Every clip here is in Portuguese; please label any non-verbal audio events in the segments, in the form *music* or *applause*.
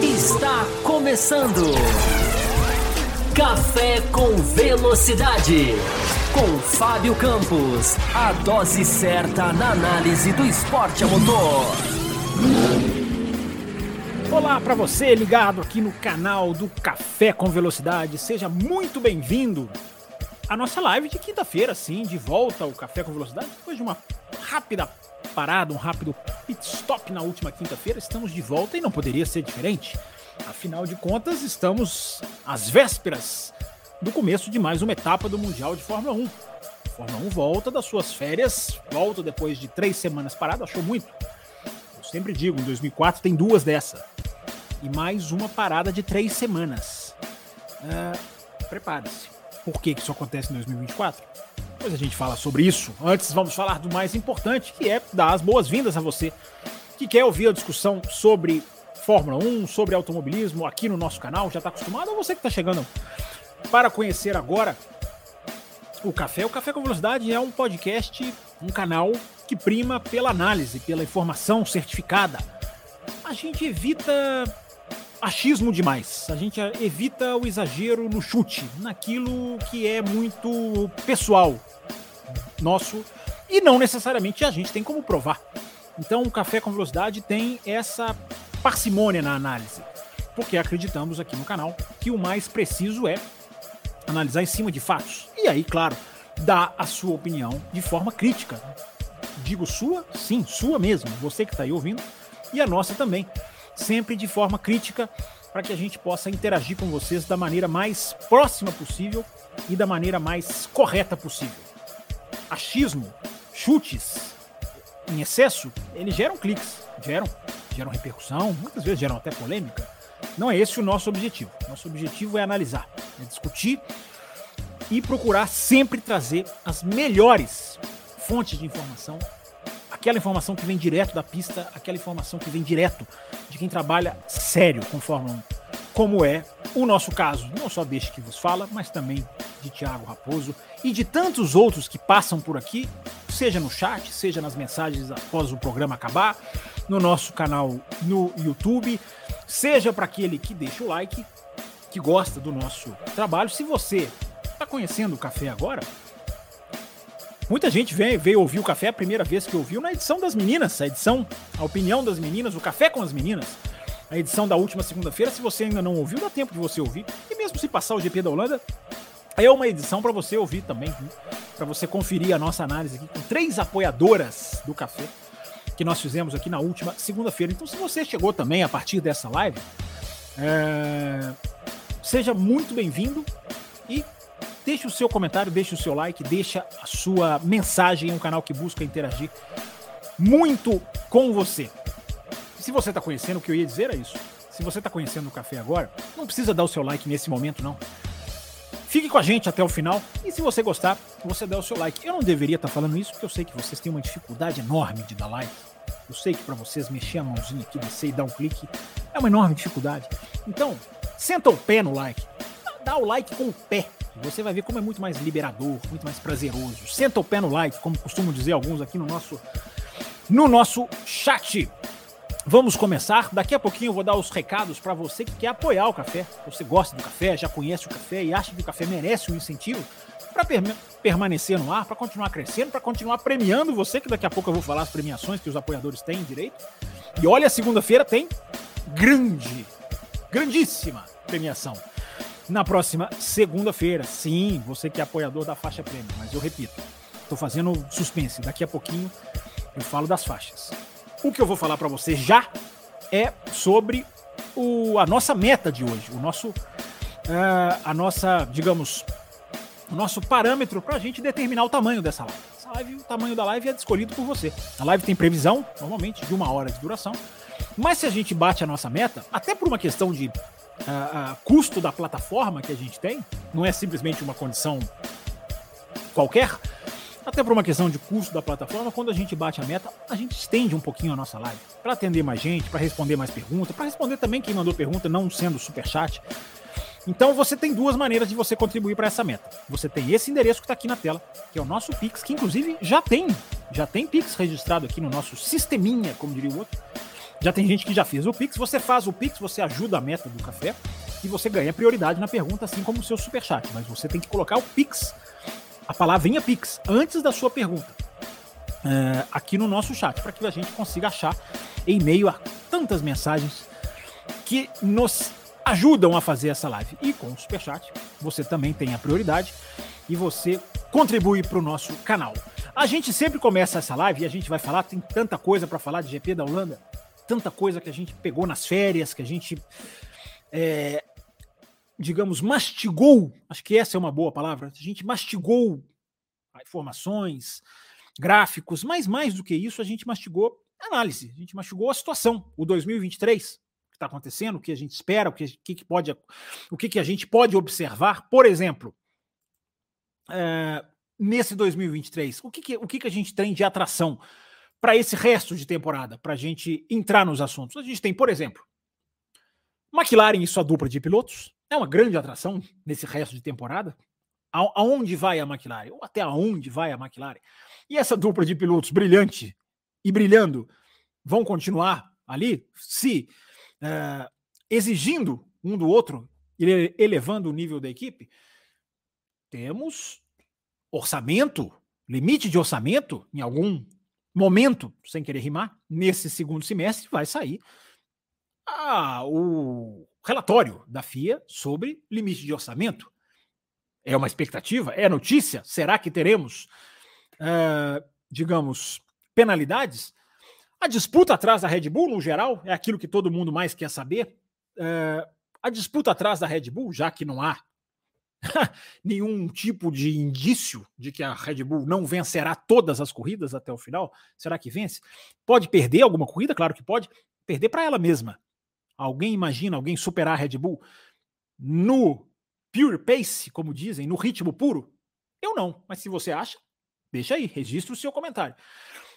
Está começando. Café com Velocidade. Com Fábio Campos. A dose certa na análise do esporte a motor. Olá para você ligado aqui no canal do Café com Velocidade. Seja muito bem-vindo à nossa live de quinta-feira, sim, de volta ao Café com Velocidade, depois de uma rápida parada, um rápido pit stop na última quinta-feira, estamos de volta e não poderia ser diferente. Afinal de contas, estamos às vésperas do começo de mais uma etapa do Mundial de Fórmula 1. A Fórmula 1 volta das suas férias, volta depois de três semanas parado, achou muito. Eu sempre digo, em 2004 tem duas dessa. E mais uma parada de três semanas. Uh, Prepare-se. Por que isso acontece em 2024? Depois a gente fala sobre isso. Antes, vamos falar do mais importante, que é dar as boas-vindas a você que quer ouvir a discussão sobre Fórmula 1, sobre automobilismo aqui no nosso canal. Já está acostumado? Ou você que está chegando para conhecer agora o Café? O Café com Velocidade é um podcast, um canal que prima pela análise, pela informação certificada. A gente evita achismo demais. A gente evita o exagero no chute, naquilo que é muito pessoal nosso e não necessariamente a gente tem como provar. Então, o Café com Velocidade tem essa parcimônia na análise, porque acreditamos aqui no canal que o mais preciso é analisar em cima de fatos. E aí, claro, dar a sua opinião de forma crítica. Digo sua? Sim, sua mesmo, você que está aí ouvindo, e a nossa também sempre de forma crítica, para que a gente possa interagir com vocês da maneira mais próxima possível e da maneira mais correta possível. Achismo, chutes em excesso, eles geram cliques, geram, geram repercussão, muitas vezes geram até polêmica. Não é esse o nosso objetivo. Nosso objetivo é analisar, é discutir e procurar sempre trazer as melhores fontes de informação aquela informação que vem direto da pista, aquela informação que vem direto de quem trabalha sério com Fórmula 1, como é o nosso caso, não só deste que vos fala, mas também de Thiago Raposo e de tantos outros que passam por aqui, seja no chat, seja nas mensagens após o programa acabar, no nosso canal no YouTube, seja para aquele que deixa o like, que gosta do nosso trabalho. Se você está conhecendo o café agora, Muita gente veio, veio ouvir o café a primeira vez que ouviu na edição das meninas, a edição, a opinião das meninas, o café com as meninas. A edição da última segunda-feira, se você ainda não ouviu, dá tempo de você ouvir. E mesmo se passar o GP da Holanda, é uma edição para você ouvir também, para você conferir a nossa análise aqui com três apoiadoras do café que nós fizemos aqui na última segunda-feira. Então, se você chegou também a partir dessa live, é... seja muito bem-vindo e Deixe o seu comentário, deixe o seu like, deixa a sua mensagem em um canal que busca interagir muito com você. Se você está conhecendo, o que eu ia dizer é isso. Se você está conhecendo o café agora, não precisa dar o seu like nesse momento, não. Fique com a gente até o final e se você gostar, você dá o seu like. Eu não deveria estar tá falando isso porque eu sei que vocês têm uma dificuldade enorme de dar like. Eu sei que para vocês mexer a mãozinha aqui, descer e dar um clique é uma enorme dificuldade. Então, senta o pé no like. Dá o like com o pé. Você vai ver como é muito mais liberador, muito mais prazeroso. Senta o pé no like, como costumam dizer alguns aqui no nosso, no nosso chat. Vamos começar. Daqui a pouquinho eu vou dar os recados para você que quer apoiar o café. Você gosta do café, já conhece o café e acha que o café merece um incentivo para per permanecer no ar, para continuar crescendo, para continuar premiando você, que daqui a pouco eu vou falar as premiações que os apoiadores têm direito. E olha, segunda-feira tem grande, grandíssima premiação na próxima segunda-feira. Sim, você que é apoiador da faixa prêmio, mas eu repito, estou fazendo suspense. Daqui a pouquinho eu falo das faixas. O que eu vou falar para você já é sobre o, a nossa meta de hoje, o nosso, uh, a nossa, digamos, o nosso parâmetro para a gente determinar o tamanho dessa live. Essa live, o tamanho da live é escolhido por você. A live tem previsão, normalmente, de uma hora de duração. Mas se a gente bate a nossa meta, até por uma questão de uh, uh, custo da plataforma que a gente tem, não é simplesmente uma condição qualquer, até por uma questão de custo da plataforma, quando a gente bate a meta, a gente estende um pouquinho a nossa live para atender mais gente, para responder mais perguntas, para responder também quem mandou pergunta, não sendo super chat. Então você tem duas maneiras de você contribuir para essa meta. Você tem esse endereço que está aqui na tela, que é o nosso Pix, que inclusive já tem Já tem Pix registrado aqui no nosso sisteminha, como diria o outro. Já tem gente que já fez o Pix. Você faz o Pix, você ajuda a meta do café e você ganha prioridade na pergunta, assim como o seu superchat. Mas você tem que colocar o Pix, a palavrinha Pix, antes da sua pergunta. Uh, aqui no nosso chat, para que a gente consiga achar em meio a tantas mensagens que nos ajudam a fazer essa live. E com o Superchat, você também tem a prioridade e você contribui para o nosso canal. A gente sempre começa essa live e a gente vai falar, tem tanta coisa para falar de GP da Holanda, tanta coisa que a gente pegou nas férias, que a gente, é, digamos, mastigou, acho que essa é uma boa palavra, a gente mastigou informações, gráficos, mas mais do que isso, a gente mastigou análise, a gente mastigou a situação, o 2023 está acontecendo, o que a gente espera, o que, que, que pode, o que, que a gente pode observar. Por exemplo, é, nesse 2023, o que, que, o que, que a gente tem de atração para esse resto de temporada, para a gente entrar nos assuntos? A gente tem, por exemplo, McLaren e sua dupla de pilotos, é uma grande atração nesse resto de temporada. A, aonde vai a McLaren? Ou até aonde vai a McLaren? E essa dupla de pilotos brilhante e brilhando vão continuar ali? Se uh, exigindo um do outro, elevando o nível da equipe, temos orçamento, limite de orçamento, em algum momento, sem querer rimar, nesse segundo semestre vai sair ah, o relatório da FIA sobre limite de orçamento. É uma expectativa? É notícia? Será que teremos, uh, digamos, penalidades? A disputa atrás da Red Bull, no geral, é aquilo que todo mundo mais quer saber. É, a disputa atrás da Red Bull, já que não há *laughs* nenhum tipo de indício de que a Red Bull não vencerá todas as corridas até o final, será que vence? Pode perder alguma corrida? Claro que pode. Perder para ela mesma. Alguém imagina alguém superar a Red Bull no pure pace, como dizem, no ritmo puro? Eu não, mas se você acha, deixa aí, registre o seu comentário.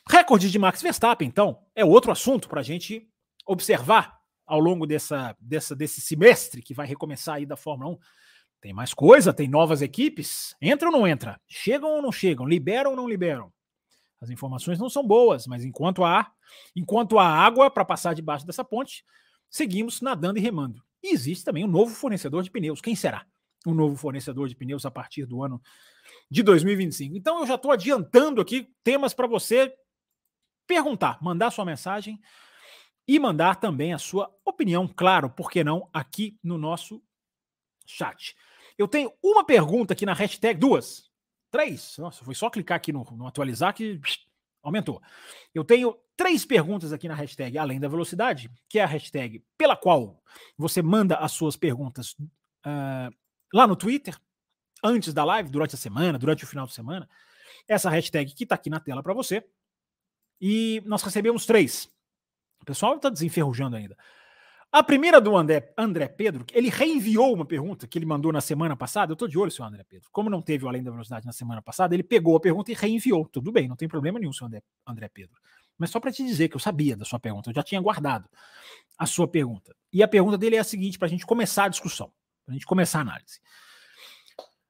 Recorde de Max Verstappen, então, é outro assunto para a gente observar ao longo dessa, dessa, desse semestre que vai recomeçar aí da Fórmula 1. Tem mais coisa, tem novas equipes. Entra ou não entra? Chegam ou não chegam? Liberam ou não liberam? As informações não são boas, mas enquanto há, enquanto há água para passar debaixo dessa ponte, seguimos nadando e remando. E existe também um novo fornecedor de pneus. Quem será? Um novo fornecedor de pneus a partir do ano de 2025. Então eu já estou adiantando aqui temas para você perguntar, mandar sua mensagem e mandar também a sua opinião, claro, por que não, aqui no nosso chat. Eu tenho uma pergunta aqui na hashtag, duas, três. Nossa, foi só clicar aqui no, no atualizar que aumentou. Eu tenho três perguntas aqui na hashtag Além da Velocidade, que é a hashtag pela qual você manda as suas perguntas uh, lá no Twitter, antes da live, durante a semana, durante o final de semana. Essa hashtag que está aqui na tela para você. E nós recebemos três. O pessoal está desenferrujando ainda. A primeira do André, André Pedro, ele reenviou uma pergunta que ele mandou na semana passada. Eu estou de olho, seu André Pedro. Como não teve o Além da Velocidade na semana passada, ele pegou a pergunta e reenviou. Tudo bem, não tem problema nenhum, seu André, André Pedro. Mas só para te dizer que eu sabia da sua pergunta, eu já tinha guardado a sua pergunta. E a pergunta dele é a seguinte, para a gente começar a discussão, para a gente começar a análise.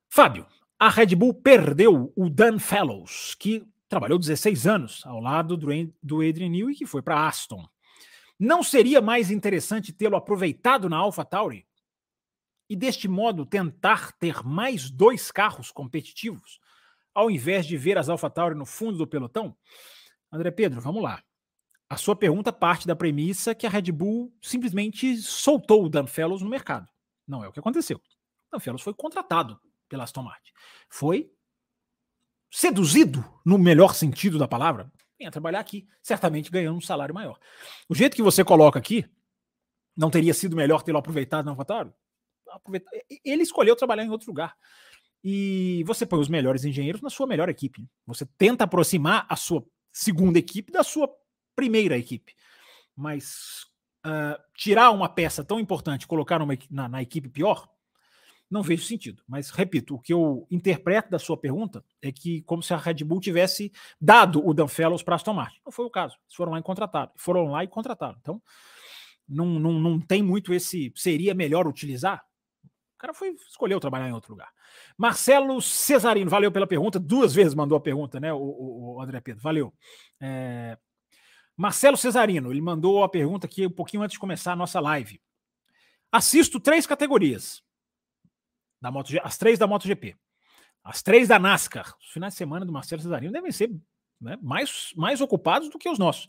Fábio, a Red Bull perdeu o Dan Fellows, que trabalhou 16 anos ao lado do Adrian Newey, que foi para Aston. Não seria mais interessante tê-lo aproveitado na AlphaTauri e deste modo tentar ter mais dois carros competitivos, ao invés de ver as AlphaTauri no fundo do pelotão? André Pedro, vamos lá. A sua pergunta parte da premissa que a Red Bull simplesmente soltou o Dan Fellows no mercado. Não é o que aconteceu. O Dan Fellows foi contratado pela Aston Martin. Foi seduzido, no melhor sentido da palavra, venha trabalhar aqui, certamente ganhando um salário maior. O jeito que você coloca aqui, não teria sido melhor tê-lo aproveitado no Avatar? Ele escolheu trabalhar em outro lugar. E você põe os melhores engenheiros na sua melhor equipe. Você tenta aproximar a sua segunda equipe da sua primeira equipe. Mas uh, tirar uma peça tão importante colocar na, na equipe pior, não vejo sentido. Mas, repito, o que eu interpreto da sua pergunta é que como se a Red Bull tivesse dado o Dan Fellows para Aston Martin. Não foi o caso. Eles foram lá e contrataram. Foram lá e contrataram. Então, não, não, não tem muito esse. Seria melhor utilizar? cara foi escolheu trabalhar em outro lugar. Marcelo Cesarino, valeu pela pergunta. Duas vezes mandou a pergunta, né, o, o, o André Pedro? Valeu. É... Marcelo Cesarino, ele mandou a pergunta aqui um pouquinho antes de começar a nossa live. Assisto três categorias da Moto, as três da MotoGP, as três da NASCAR. Os finais de semana do Marcelo Cesarino devem ser né, mais, mais ocupados do que os nossos.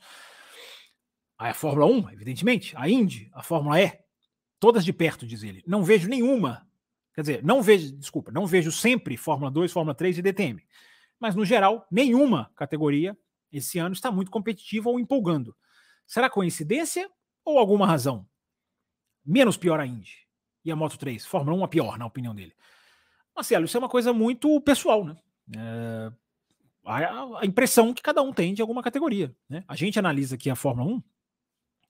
Aí a Fórmula 1, evidentemente, a Indy, a Fórmula E, todas de perto, diz ele. Não vejo nenhuma. Quer dizer, não vejo, desculpa, não vejo sempre Fórmula 2, Fórmula 3 e DTM. Mas, no geral, nenhuma categoria esse ano está muito competitiva ou empolgando. Será coincidência ou alguma razão? Menos pior a Indy. E a Moto 3, Fórmula 1 a pior, na opinião dele. Marcelo, isso é uma coisa muito pessoal, né? É, a, a, impressão que cada um tem de alguma categoria. Né? A gente analisa aqui a Fórmula 1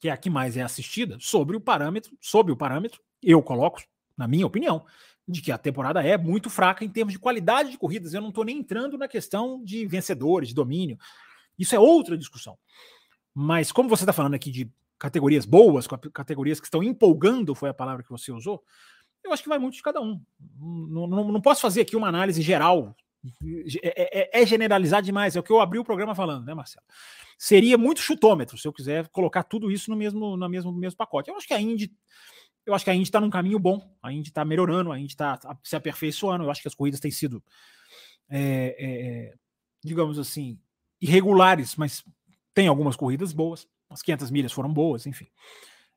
que é a que mais é assistida, sobre o parâmetro, sob o parâmetro, eu coloco, na minha opinião, de que a temporada é muito fraca em termos de qualidade de corridas. Eu não estou nem entrando na questão de vencedores, de domínio. Isso é outra discussão. Mas como você está falando aqui de categorias boas, categorias que estão empolgando, foi a palavra que você usou, eu acho que vai muito de cada um. Não, não, não posso fazer aqui uma análise geral. É, é, é generalizar demais. É o que eu abri o programa falando, né, Marcelo? seria muito chutômetro se eu quiser colocar tudo isso no mesmo, no mesmo, no mesmo pacote. Eu acho que a Indy, eu acho que a Indy está num caminho bom, a Indy está melhorando, a Indy está se aperfeiçoando. Eu acho que as corridas têm sido, é, é, digamos assim, irregulares, mas tem algumas corridas boas. As 500 milhas foram boas, enfim.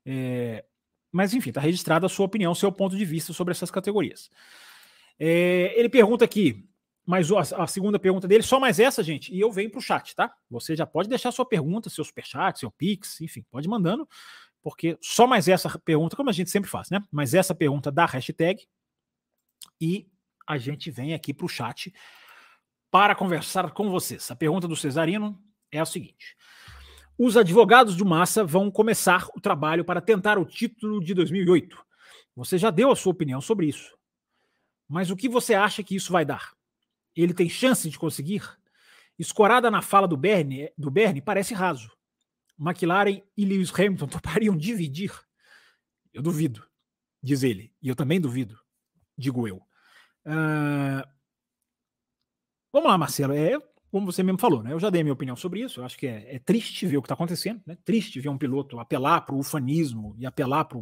É, mas enfim, está registrada a sua opinião, seu ponto de vista sobre essas categorias. É, ele pergunta aqui: mas a, a, segunda pergunta dele, só mais essa, gente, e eu venho para o chat, tá? Você já pode deixar sua pergunta, seu superchat, seu pix, enfim, pode mandando, porque só mais essa pergunta, como a gente sempre faz, né? Mas essa pergunta da hashtag, e a gente vem aqui para o chat para conversar com vocês. A pergunta do Cesarino é a seguinte: os advogados do Massa vão começar o trabalho para tentar o título de 2008. Você já deu a sua opinião sobre isso. Mas o que você acha que isso vai dar? ele tem chance de conseguir? Escorada na fala do Bernie, do Bernie parece raso. McLaren e Lewis Hamilton *laughs* topariam dividir? Eu duvido, diz ele. E eu também duvido, digo eu. Uh... Vamos lá, Marcelo. É como você mesmo falou, né? Eu já dei minha opinião sobre isso. Eu acho que é, é triste ver o que está acontecendo, né? Triste ver um piloto apelar para o ufanismo e apelar para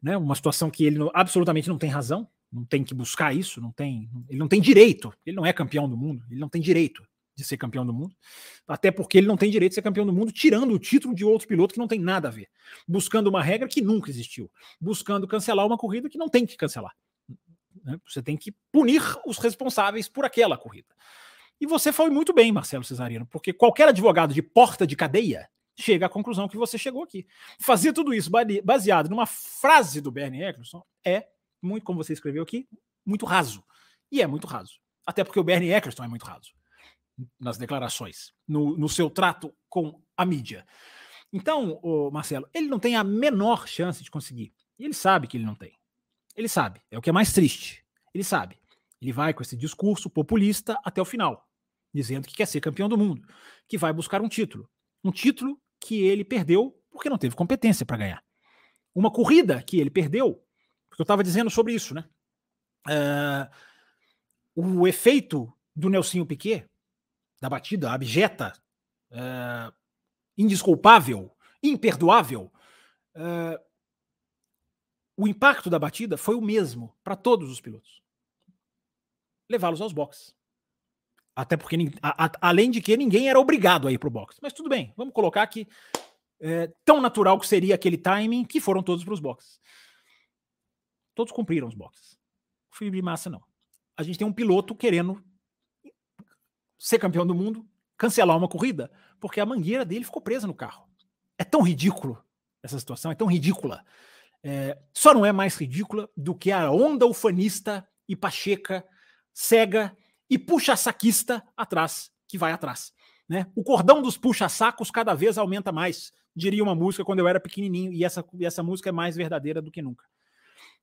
né, uma situação que ele absolutamente não tem razão não tem que buscar isso, não tem, ele não tem direito, ele não é campeão do mundo, ele não tem direito de ser campeão do mundo, até porque ele não tem direito de ser campeão do mundo, tirando o título de outro piloto que não tem nada a ver, buscando uma regra que nunca existiu, buscando cancelar uma corrida que não tem que cancelar. Né? Você tem que punir os responsáveis por aquela corrida. E você foi muito bem, Marcelo Cesarino, porque qualquer advogado de porta de cadeia chega à conclusão que você chegou aqui. Fazer tudo isso baseado numa frase do Bernie Eccleston é muito, como você escreveu aqui, muito raso. E é muito raso. Até porque o Bernie Eccleston é muito raso nas declarações, no, no seu trato com a mídia. Então, Marcelo, ele não tem a menor chance de conseguir. E ele sabe que ele não tem. Ele sabe. É o que é mais triste. Ele sabe. Ele vai com esse discurso populista até o final, dizendo que quer ser campeão do mundo, que vai buscar um título. Um título que ele perdeu porque não teve competência para ganhar. Uma corrida que ele perdeu eu estava dizendo sobre isso, né? Uh, o efeito do Nelsinho Piquet, da batida abjeta, uh, indesculpável, imperdoável, uh, o impacto da batida foi o mesmo para todos os pilotos. Levá-los aos boxes. Até porque, a, a, além de que ninguém era obrigado a ir para o box. Mas tudo bem, vamos colocar que é, tão natural que seria aquele timing que foram todos para os boxes. Todos cumpriram os boxes. O Felipe Massa não. A gente tem um piloto querendo ser campeão do mundo, cancelar uma corrida, porque a mangueira dele ficou presa no carro. É tão ridículo essa situação, é tão ridícula. É, só não é mais ridícula do que a onda ufanista e pacheca, cega e puxa-saquista atrás, que vai atrás. Né? O cordão dos puxa-sacos cada vez aumenta mais, diria uma música quando eu era pequenininho, e essa, e essa música é mais verdadeira do que nunca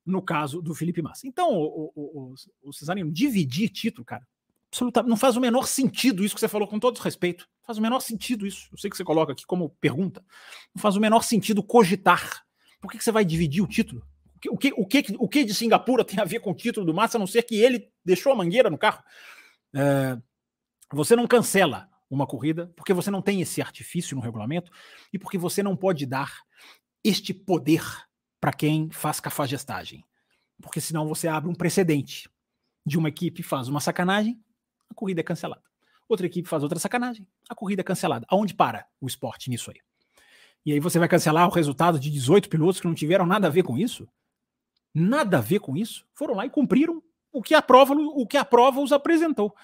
no caso do Felipe Massa. Então, o, o, o, o Cesarino, dividir título, cara, absolutamente, não faz o menor sentido isso que você falou, com todo respeito. Não faz o menor sentido isso. Eu sei que você coloca aqui como pergunta. Não faz o menor sentido cogitar. Por que, que você vai dividir o título? O que, o, que, o que de Singapura tem a ver com o título do Massa, a não ser que ele deixou a mangueira no carro? É, você não cancela uma corrida porque você não tem esse artifício no regulamento e porque você não pode dar este poder para quem faz cafajestagem. Porque senão você abre um precedente de uma equipe faz uma sacanagem, a corrida é cancelada. Outra equipe faz outra sacanagem, a corrida é cancelada. Aonde para o esporte nisso aí? E aí você vai cancelar o resultado de 18 pilotos que não tiveram nada a ver com isso? Nada a ver com isso. Foram lá e cumpriram o que a prova, o que a prova os apresentou.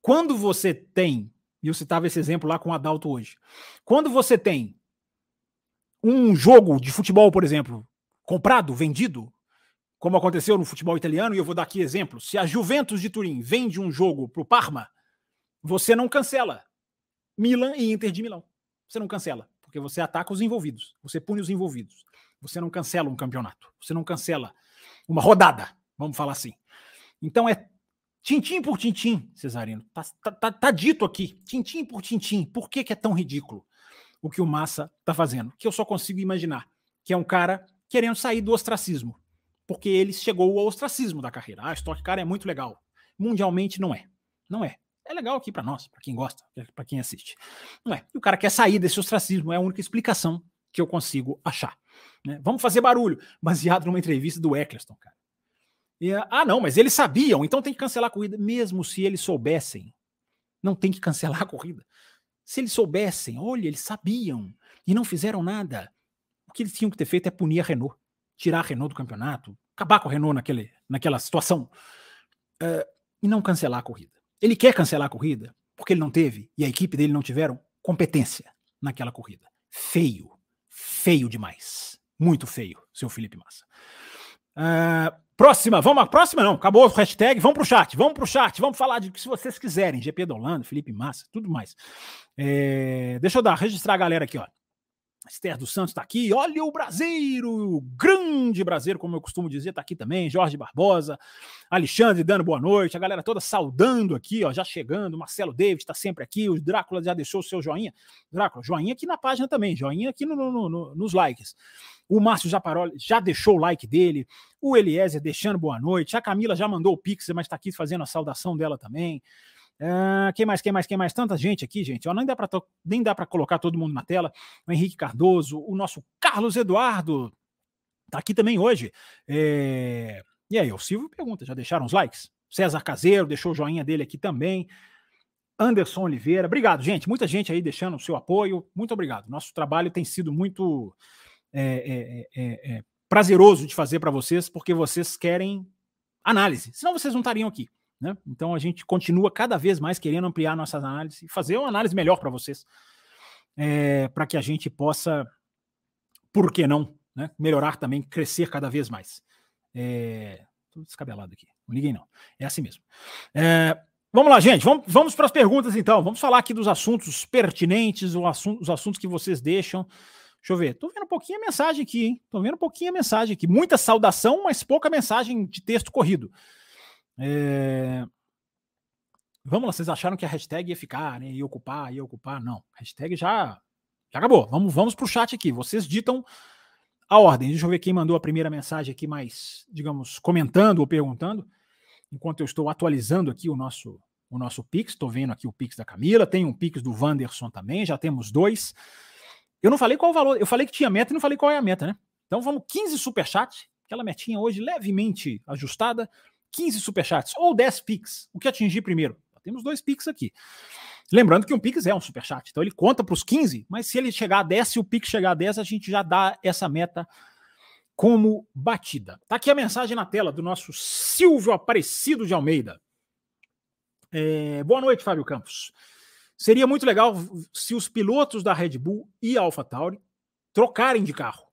Quando você tem, e eu citava esse exemplo lá com o Adalto hoje, quando você tem um jogo de futebol, por exemplo, comprado, vendido, como aconteceu no futebol italiano, e eu vou dar aqui exemplo. Se a Juventus de Turim vende um jogo para o Parma, você não cancela Milan e Inter de Milão. Você não cancela, porque você ataca os envolvidos, você pune os envolvidos. Você não cancela um campeonato, você não cancela uma rodada, vamos falar assim. Então é tintim por tintim, Cesarino. Tá, tá, tá, tá dito aqui, tintim por tintim. Por que, que é tão ridículo o que o Massa tá fazendo? Que eu só consigo imaginar que é um cara querendo sair do ostracismo porque ele chegou ao ostracismo da carreira. Ah, Stock Car é muito legal. Mundialmente não é. Não é. É legal aqui para nós, para quem gosta, para quem assiste. Não é. E o cara quer sair desse ostracismo, é a única explicação que eu consigo achar. Né? Vamos fazer barulho, baseado numa entrevista do Eccleston, cara. E, ah, não, mas eles sabiam, então tem que cancelar a corrida. Mesmo se eles soubessem, não tem que cancelar a corrida. Se eles soubessem, olha, eles sabiam e não fizeram nada, o que eles tinham que ter feito é punir a Renault tirar a Renault do campeonato, acabar com a Renault naquele, naquela situação uh, e não cancelar a corrida. Ele quer cancelar a corrida porque ele não teve e a equipe dele não tiveram competência naquela corrida. Feio, feio demais. Muito feio, seu Felipe Massa. Uh, próxima, vamos à próxima não, acabou o hashtag, vamos pro chat, vamos pro chat, vamos falar de que se vocês quiserem, GP da Holanda, Felipe Massa, tudo mais. É, deixa eu dar, registrar a galera aqui, ó. Esther dos Santos está aqui. Olha o Brasileiro, o grande brasileiro, como eu costumo dizer, está aqui também. Jorge Barbosa, Alexandre dando boa noite. A galera toda saudando aqui, ó, já chegando. Marcelo David está sempre aqui. O Drácula já deixou o seu joinha. Drácula, joinha aqui na página também, joinha aqui no, no, no, nos likes. O Márcio Japaroli já deixou o like dele. O Eliezer deixando boa noite. A Camila já mandou o pix, mas está aqui fazendo a saudação dela também. Uh, quem mais, quem mais, quem mais? Tanta gente aqui, gente. Ó, nem dá para colocar todo mundo na tela. O Henrique Cardoso, o nosso Carlos Eduardo tá aqui também hoje. É... E aí, o Silvio pergunta: já deixaram os likes? César Caseiro deixou o joinha dele aqui também. Anderson Oliveira, obrigado, gente. Muita gente aí deixando o seu apoio. Muito obrigado. Nosso trabalho tem sido muito é, é, é prazeroso de fazer para vocês, porque vocês querem análise. Senão vocês não estariam aqui. Né? Então a gente continua cada vez mais querendo ampliar nossas análises e fazer uma análise melhor para vocês, é, para que a gente possa, por que não, né? melhorar também, crescer cada vez mais. É, descabelado aqui, não liguem não, é assim mesmo. É, vamos lá, gente, vamos, vamos para as perguntas então, vamos falar aqui dos assuntos pertinentes, assunto, os assuntos que vocês deixam. Deixa eu ver, tô vendo um pouquinho a mensagem aqui, hein? Tô vendo um pouquinho a mensagem aqui. Muita saudação, mas pouca mensagem de texto corrido. É... Vamos lá, vocês acharam que a hashtag ia ficar, né? Ia ocupar, ia ocupar? Não. A hashtag já, já acabou. Vamos, vamos para o chat aqui. Vocês ditam a ordem. Deixa eu ver quem mandou a primeira mensagem aqui, mais, digamos, comentando ou perguntando. Enquanto eu estou atualizando aqui o nosso, o nosso Pix, estou vendo aqui o Pix da Camila, tem um Pix do Wanderson também, já temos dois. Eu não falei qual o valor, eu falei que tinha meta e não falei qual é a meta, né? Então vamos 15 superchat, aquela metinha hoje levemente ajustada. 15 superchats ou 10 Pix. O que atingir primeiro? Temos dois Pix aqui. Lembrando que um Pix é um superchat, então ele conta para os 15, mas se ele chegar a 10, se o Pix chegar a 10, a gente já dá essa meta como batida. Tá aqui a mensagem na tela do nosso Silvio Aparecido de Almeida. É, boa noite, Fábio Campos. Seria muito legal se os pilotos da Red Bull e AlphaTauri trocarem de carro.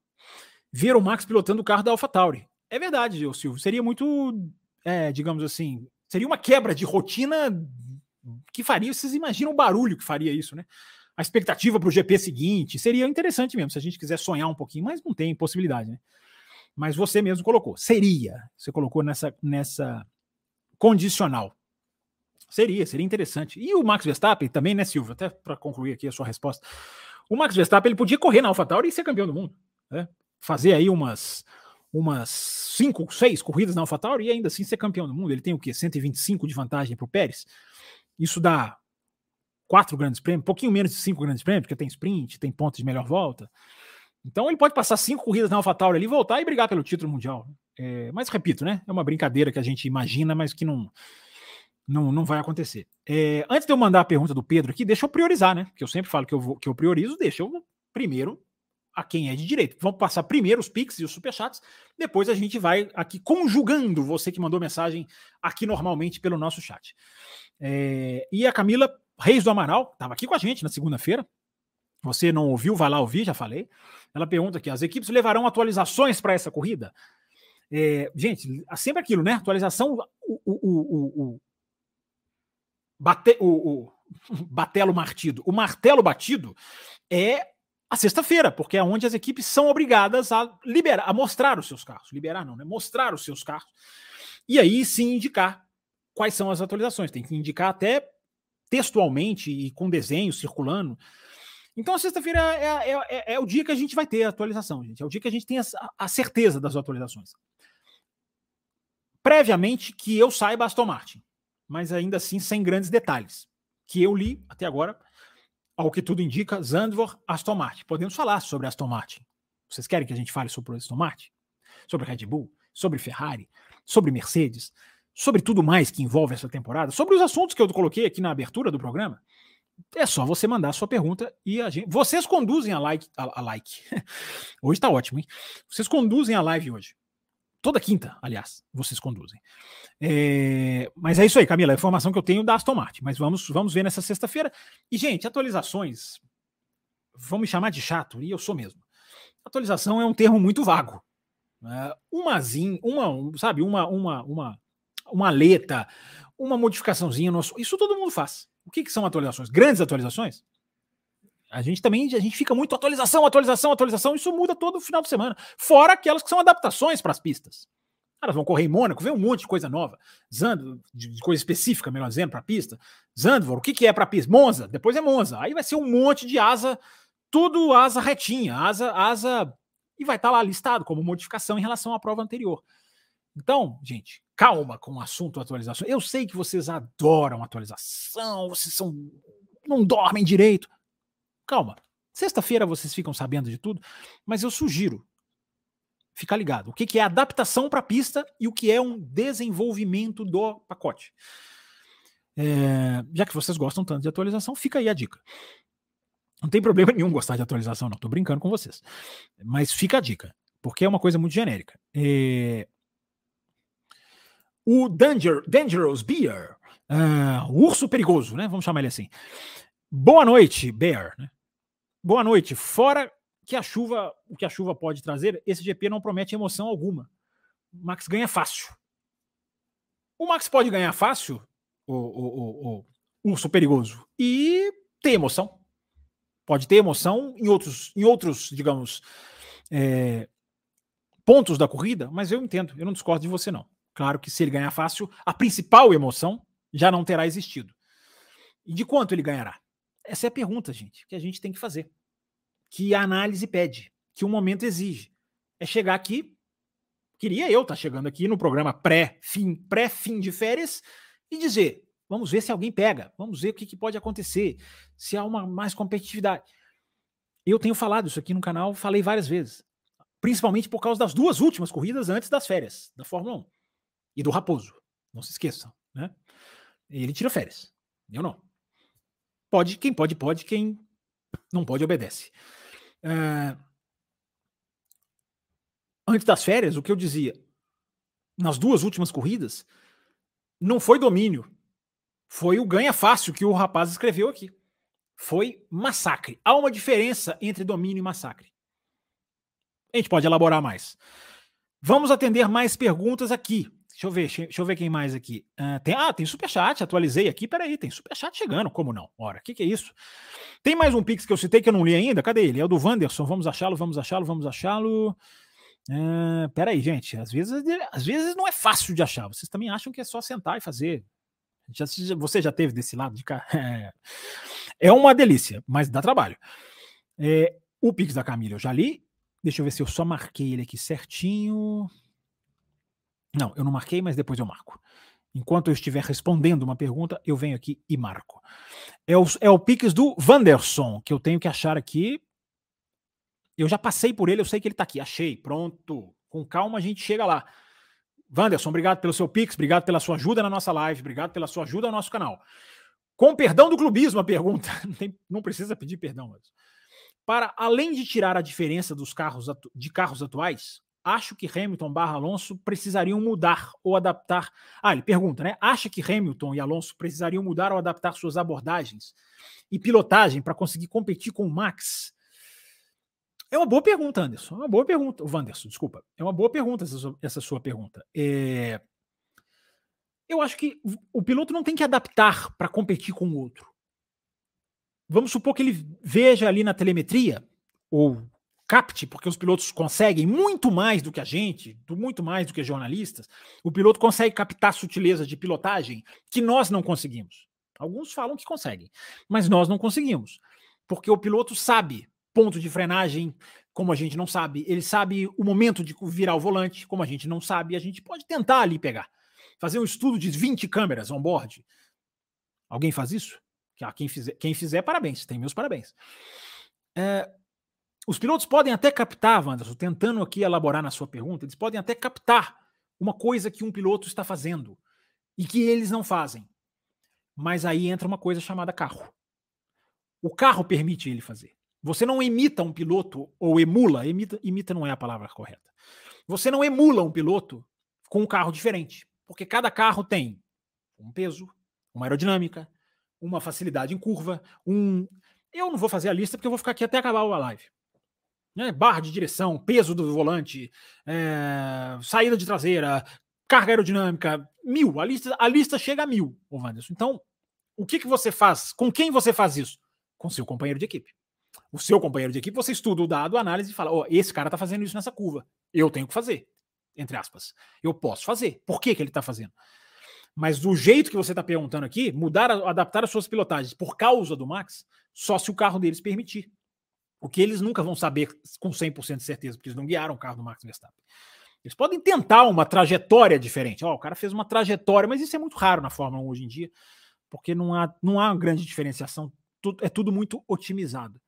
Ver o Max pilotando o carro da AlphaTauri. É verdade, Silvio. Seria muito é, digamos assim, seria uma quebra de rotina que faria. Vocês imaginam o barulho que faria isso, né? A expectativa para o GP seguinte seria interessante mesmo, se a gente quiser sonhar um pouquinho, mas não tem possibilidade, né? Mas você mesmo colocou. Seria. Você colocou nessa, nessa condicional. Seria, seria interessante. E o Max Verstappen também, né, Silvio? Até para concluir aqui a sua resposta. O Max Verstappen ele podia correr na AlphaTauri e ser campeão do mundo. Né? Fazer aí umas umas 5, 6 corridas na AlphaTauri e ainda assim ser campeão do mundo. Ele tem o quê? 125 de vantagem para o Pérez. Isso dá quatro grandes prêmios, pouquinho menos de cinco grandes prêmios, porque tem sprint, tem pontos de melhor volta. Então ele pode passar cinco corridas na AlphaTauri ali, voltar e brigar pelo título mundial. É, mas repito, né? É uma brincadeira que a gente imagina, mas que não não, não vai acontecer. É, antes de eu mandar a pergunta do Pedro aqui, deixa eu priorizar, né? Que eu sempre falo que eu, vou, que eu priorizo, deixa eu primeiro a quem é de direito. Vamos passar primeiro os Pix e os Superchats, depois a gente vai aqui conjugando você que mandou mensagem aqui normalmente pelo nosso chat. É, e a Camila Reis do Amaral, estava aqui com a gente na segunda-feira. Você não ouviu, vai lá ouvir, já falei. Ela pergunta aqui: as equipes levarão atualizações para essa corrida? É, gente, sempre aquilo, né? Atualização, o, o, o, o, bate, o, o *laughs* batelo martido. O martelo batido é a sexta-feira, porque é onde as equipes são obrigadas a liberar, a mostrar os seus carros. Liberar não, né? Mostrar os seus carros. E aí sim indicar quais são as atualizações. Tem que indicar até textualmente e com desenho circulando. Então a sexta-feira é, é, é, é, o dia que a gente vai ter a atualização, gente. É o dia que a gente tem a, a certeza das atualizações. Previamente que eu saiba Aston Martin, mas ainda assim sem grandes detalhes. Que eu li até agora, ao que tudo indica, Zandvoort, Aston Martin. Podemos falar sobre Aston Martin. Vocês querem que a gente fale sobre Aston Martin? Sobre Red Bull? Sobre Ferrari? Sobre Mercedes? sobre tudo mais que envolve essa temporada, sobre os assuntos que eu coloquei aqui na abertura do programa, é só você mandar a sua pergunta e a gente. Vocês conduzem a like. A, a like. *laughs* hoje tá ótimo, hein? Vocês conduzem a live hoje. Toda quinta, aliás, vocês conduzem. É... Mas é isso aí, Camila. A informação que eu tenho da Aston Martin. Mas vamos, vamos ver nessa sexta-feira. E, gente, atualizações. Vão me chamar de chato, e eu sou mesmo. Atualização é um termo muito vago. É, uma uma, sabe, uma, uma, uma uma letra, uma modificaçãozinha. Nosso, isso todo mundo faz. O que, que são atualizações? Grandes atualizações? A gente também a gente fica muito atualização, atualização, atualização. Isso muda todo final de semana. Fora aquelas que são adaptações para as pistas. Elas vão correr em Mônaco, vem um monte de coisa nova. Zand, de coisa específica, melhor dizendo, para a pista. Zandvoort, o que, que é para a pista? Monza, depois é Monza. Aí vai ser um monte de asa, tudo asa retinha, asa, asa. E vai estar tá lá listado como modificação em relação à prova anterior. Então, gente, calma com o assunto atualização. Eu sei que vocês adoram atualização, vocês são não dormem direito. Calma. Sexta-feira vocês ficam sabendo de tudo, mas eu sugiro ficar ligado. O que, que é adaptação para a pista e o que é um desenvolvimento do pacote. É, já que vocês gostam tanto de atualização, fica aí a dica. Não tem problema nenhum gostar de atualização, não. Tô brincando com vocês. Mas fica a dica, porque é uma coisa muito genérica. É, o Danger, Dangerous Bear, uh, o urso perigoso, né? Vamos chamar ele assim. Boa noite, Bear. Né? Boa noite. Fora que a chuva, o que a chuva pode trazer, esse GP não promete emoção alguma. O Max ganha fácil. O Max pode ganhar fácil, o, o, o, urso perigoso, e ter emoção. Pode ter emoção em outros, em outros digamos, é, pontos da corrida, mas eu entendo, eu não discordo de você, não. Claro que se ele ganhar fácil, a principal emoção já não terá existido. E de quanto ele ganhará? Essa é a pergunta, gente, que a gente tem que fazer. Que a análise pede, que o momento exige. É chegar aqui. Queria eu estar tá chegando aqui no programa pré-fim, pré-fim de férias e dizer: vamos ver se alguém pega, vamos ver o que, que pode acontecer, se há uma mais competitividade. Eu tenho falado isso aqui no canal, falei várias vezes, principalmente por causa das duas últimas corridas antes das férias da Fórmula 1 e do Raposo. Não se esqueçam, né? Ele tira férias. Eu não. Pode, quem pode, pode, quem não pode, obedece. É... Antes das férias, o que eu dizia, nas duas últimas corridas, não foi domínio, foi o ganha fácil que o rapaz escreveu aqui. Foi massacre. Há uma diferença entre domínio e massacre. A gente pode elaborar mais. Vamos atender mais perguntas aqui. Deixa eu ver, deixa eu ver quem mais aqui. Uh, tem, ah, tem superchat, atualizei aqui. Peraí, tem superchat chegando, como não? Ora, o que, que é isso? Tem mais um Pix que eu citei que eu não li ainda. Cadê ele? É o do Wanderson. Vamos achá-lo, vamos achá-lo, vamos achá-lo. Uh, peraí, gente. Às vezes, às vezes não é fácil de achar. Vocês também acham que é só sentar e fazer. Já, você já teve desse lado de cá? *laughs* É uma delícia, mas dá trabalho. É, o Pix da Camila eu já li. Deixa eu ver se eu só marquei ele aqui certinho. Não, eu não marquei, mas depois eu marco. Enquanto eu estiver respondendo uma pergunta, eu venho aqui e marco. É o, é o Pix do Wanderson, que eu tenho que achar aqui. Eu já passei por ele, eu sei que ele está aqui. Achei, pronto. Com calma a gente chega lá. Wanderson, obrigado pelo seu Pix, obrigado pela sua ajuda na nossa live, obrigado pela sua ajuda no nosso canal. Com perdão do clubismo, a pergunta. *laughs* Não, não precisa pedir perdão. Mas. Para, além de tirar a diferença dos carros de carros atuais, acho que Hamilton barra Alonso precisariam mudar ou adaptar. Ah, ele pergunta, né? Acha que Hamilton e Alonso precisariam mudar ou adaptar suas abordagens e pilotagem para conseguir competir com o Max? É uma boa pergunta, Anderson. É uma boa pergunta. O Wanderson, desculpa. É uma boa pergunta essa, essa sua pergunta. É... Eu acho que o piloto não tem que adaptar para competir com o outro. Vamos supor que ele veja ali na telemetria, ou capte, porque os pilotos conseguem muito mais do que a gente, muito mais do que jornalistas. O piloto consegue captar sutilezas de pilotagem que nós não conseguimos. Alguns falam que conseguem, mas nós não conseguimos. Porque o piloto sabe ponto de frenagem, como a gente não sabe. Ele sabe o momento de virar o volante, como a gente não sabe. A gente pode tentar ali pegar. Fazer um estudo de 20 câmeras on-board. Alguém faz isso? Quem fizer, quem fizer, parabéns. Tem meus parabéns. É, os pilotos podem até captar, Wanderson, tentando aqui elaborar na sua pergunta, eles podem até captar uma coisa que um piloto está fazendo e que eles não fazem. Mas aí entra uma coisa chamada carro. O carro permite ele fazer. Você não imita um piloto ou emula, imita, imita não é a palavra correta. Você não emula um piloto com um carro diferente, porque cada carro tem um peso, uma aerodinâmica, uma facilidade em curva, um. Eu não vou fazer a lista porque eu vou ficar aqui até acabar a live né? barra de direção, peso do volante, é, saída de traseira, carga aerodinâmica, mil. A lista, a lista chega a mil, ô Wanderson. Então, o que, que você faz? Com quem você faz isso? Com seu companheiro de equipe. O seu companheiro de equipe, você estuda o dado, análise e fala: oh, esse cara tá fazendo isso nessa curva. Eu tenho que fazer. Entre aspas. Eu posso fazer. Por que, que ele tá fazendo? Mas do jeito que você está perguntando aqui, mudar, adaptar as suas pilotagens por causa do Max, só se o carro deles permitir. O que eles nunca vão saber com 100% de certeza, porque eles não guiaram o carro do Max Verstappen. Eles podem tentar uma trajetória diferente. oh, o cara fez uma trajetória, mas isso é muito raro na Fórmula 1 hoje em dia, porque não há, não há grande diferenciação. Tudo, é tudo muito otimizado.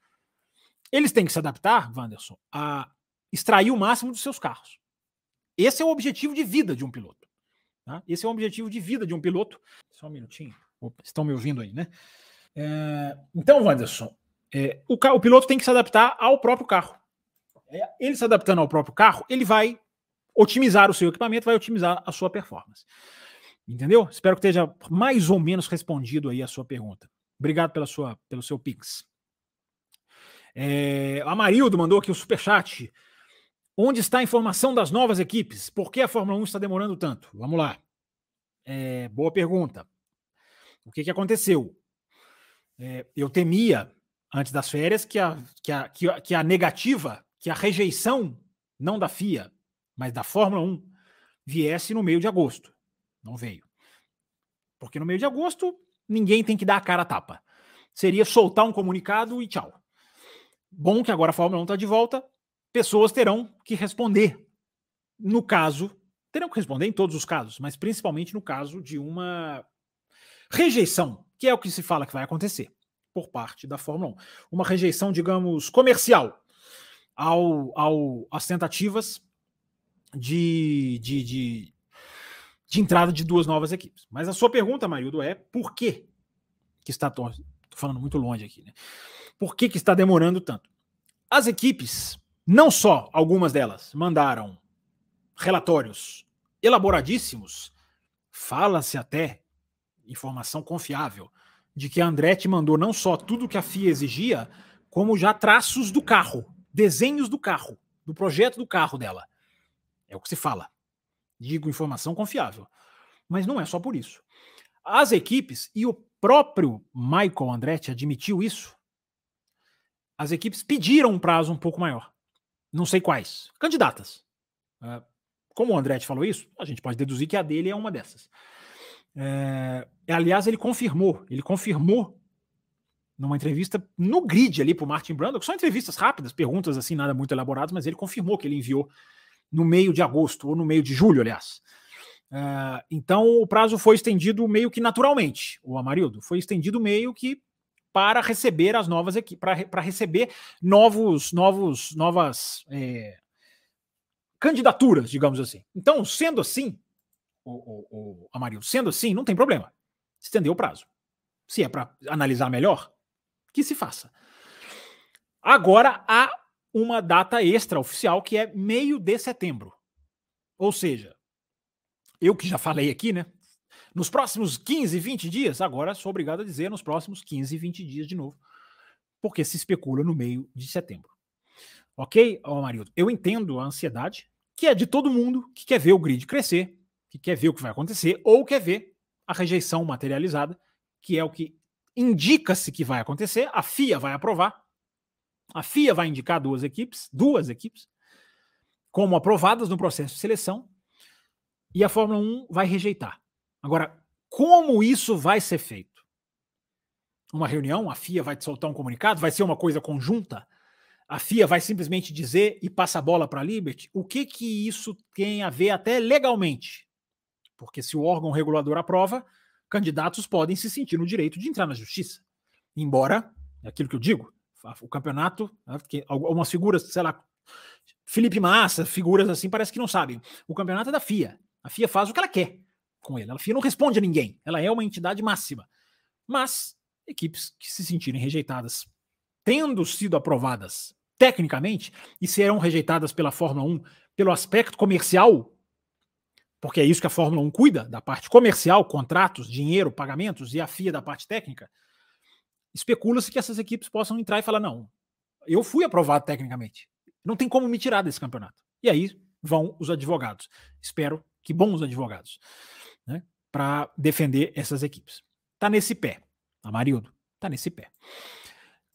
Eles têm que se adaptar, Wanderson, a extrair o máximo dos seus carros. Esse é o objetivo de vida de um piloto. Tá? Esse é o objetivo de vida de um piloto. Só um minutinho. Opa, estão me ouvindo aí, né? É, então, Wanderson, é, o, o, piloto tem que se adaptar ao próprio carro. É, ele se adaptando ao próprio carro, ele vai otimizar o seu equipamento, vai otimizar a sua performance. Entendeu? Espero que esteja mais ou menos respondido aí a sua pergunta. Obrigado pela sua, pelo seu pix. É, Amarildo mandou aqui o superchat. Onde está a informação das novas equipes? Por que a Fórmula 1 está demorando tanto? Vamos lá. É, boa pergunta. O que, que aconteceu? É, eu temia antes das férias que a, que a, que a, que a negativa, que a rejeição, não da FIA, mas da Fórmula 1, viesse no meio de agosto. Não veio. Porque no meio de agosto, ninguém tem que dar a cara a tapa. Seria soltar um comunicado e tchau. Bom que agora a Fórmula 1 está de volta, pessoas terão que responder. No caso, terão que responder em todos os casos, mas principalmente no caso de uma rejeição, que é o que se fala que vai acontecer por parte da Fórmula 1. Uma rejeição, digamos, comercial ao, ao, às tentativas de, de, de, de entrada de duas novas equipes. Mas a sua pergunta, Marildo, é por que, que está. Falando muito longe aqui, né? Por que, que está demorando tanto? As equipes, não só algumas delas, mandaram relatórios elaboradíssimos, fala-se até informação confiável de que a Andretti mandou não só tudo que a FIA exigia, como já traços do carro, desenhos do carro, do projeto do carro dela. É o que se fala. Digo informação confiável. Mas não é só por isso. As equipes, e o próprio Michael Andretti admitiu isso, as equipes pediram um prazo um pouco maior. Não sei quais. Candidatas. É, como o Andretti falou isso, a gente pode deduzir que a dele é uma dessas. É, aliás, ele confirmou, ele confirmou numa entrevista no grid ali para o Martin Brundle, que são entrevistas rápidas, perguntas assim, nada muito elaboradas, mas ele confirmou que ele enviou no meio de agosto, ou no meio de julho, aliás. Uh, então o prazo foi estendido meio que naturalmente, o Amarildo, foi estendido meio que para receber as novas equipes, para receber novos, novos, novas é, candidaturas, digamos assim. Então, sendo assim, o, o, Amarildo, sendo assim, não tem problema. Estender o prazo. Se é para analisar melhor, que se faça. Agora há uma data extra oficial que é meio de setembro. Ou seja, eu que já falei aqui, né? Nos próximos 15, 20 dias, agora sou obrigado a dizer nos próximos 15, 20 dias de novo, porque se especula no meio de setembro. Ok, oh, Marildo? Eu entendo a ansiedade, que é de todo mundo que quer ver o grid crescer, que quer ver o que vai acontecer, ou quer ver a rejeição materializada, que é o que indica-se que vai acontecer, a FIA vai aprovar, a FIA vai indicar duas equipes, duas equipes, como aprovadas no processo de seleção, e a Fórmula 1 vai rejeitar. Agora, como isso vai ser feito? Uma reunião, a FIA vai soltar um comunicado, vai ser uma coisa conjunta? A FIA vai simplesmente dizer e passa a bola para a Liberty? O que que isso tem a ver até legalmente? Porque se o órgão regulador aprova, candidatos podem se sentir no direito de entrar na justiça. Embora, é aquilo que eu digo, o campeonato, né, algumas figuras, sei lá, Felipe Massa, figuras assim, parece que não sabem. O campeonato é da FIA. A FIA faz o que ela quer com ele. A FIA não responde a ninguém. Ela é uma entidade máxima. Mas equipes que se sentirem rejeitadas, tendo sido aprovadas tecnicamente e serão rejeitadas pela Fórmula 1 pelo aspecto comercial, porque é isso que a Fórmula 1 cuida, da parte comercial, contratos, dinheiro, pagamentos, e a FIA da parte técnica, especula-se que essas equipes possam entrar e falar: não, eu fui aprovado tecnicamente. Não tem como me tirar desse campeonato. E aí vão os advogados. Espero que bons advogados, né, para defender essas equipes. Tá nesse pé. Amarildo, tá nesse pé.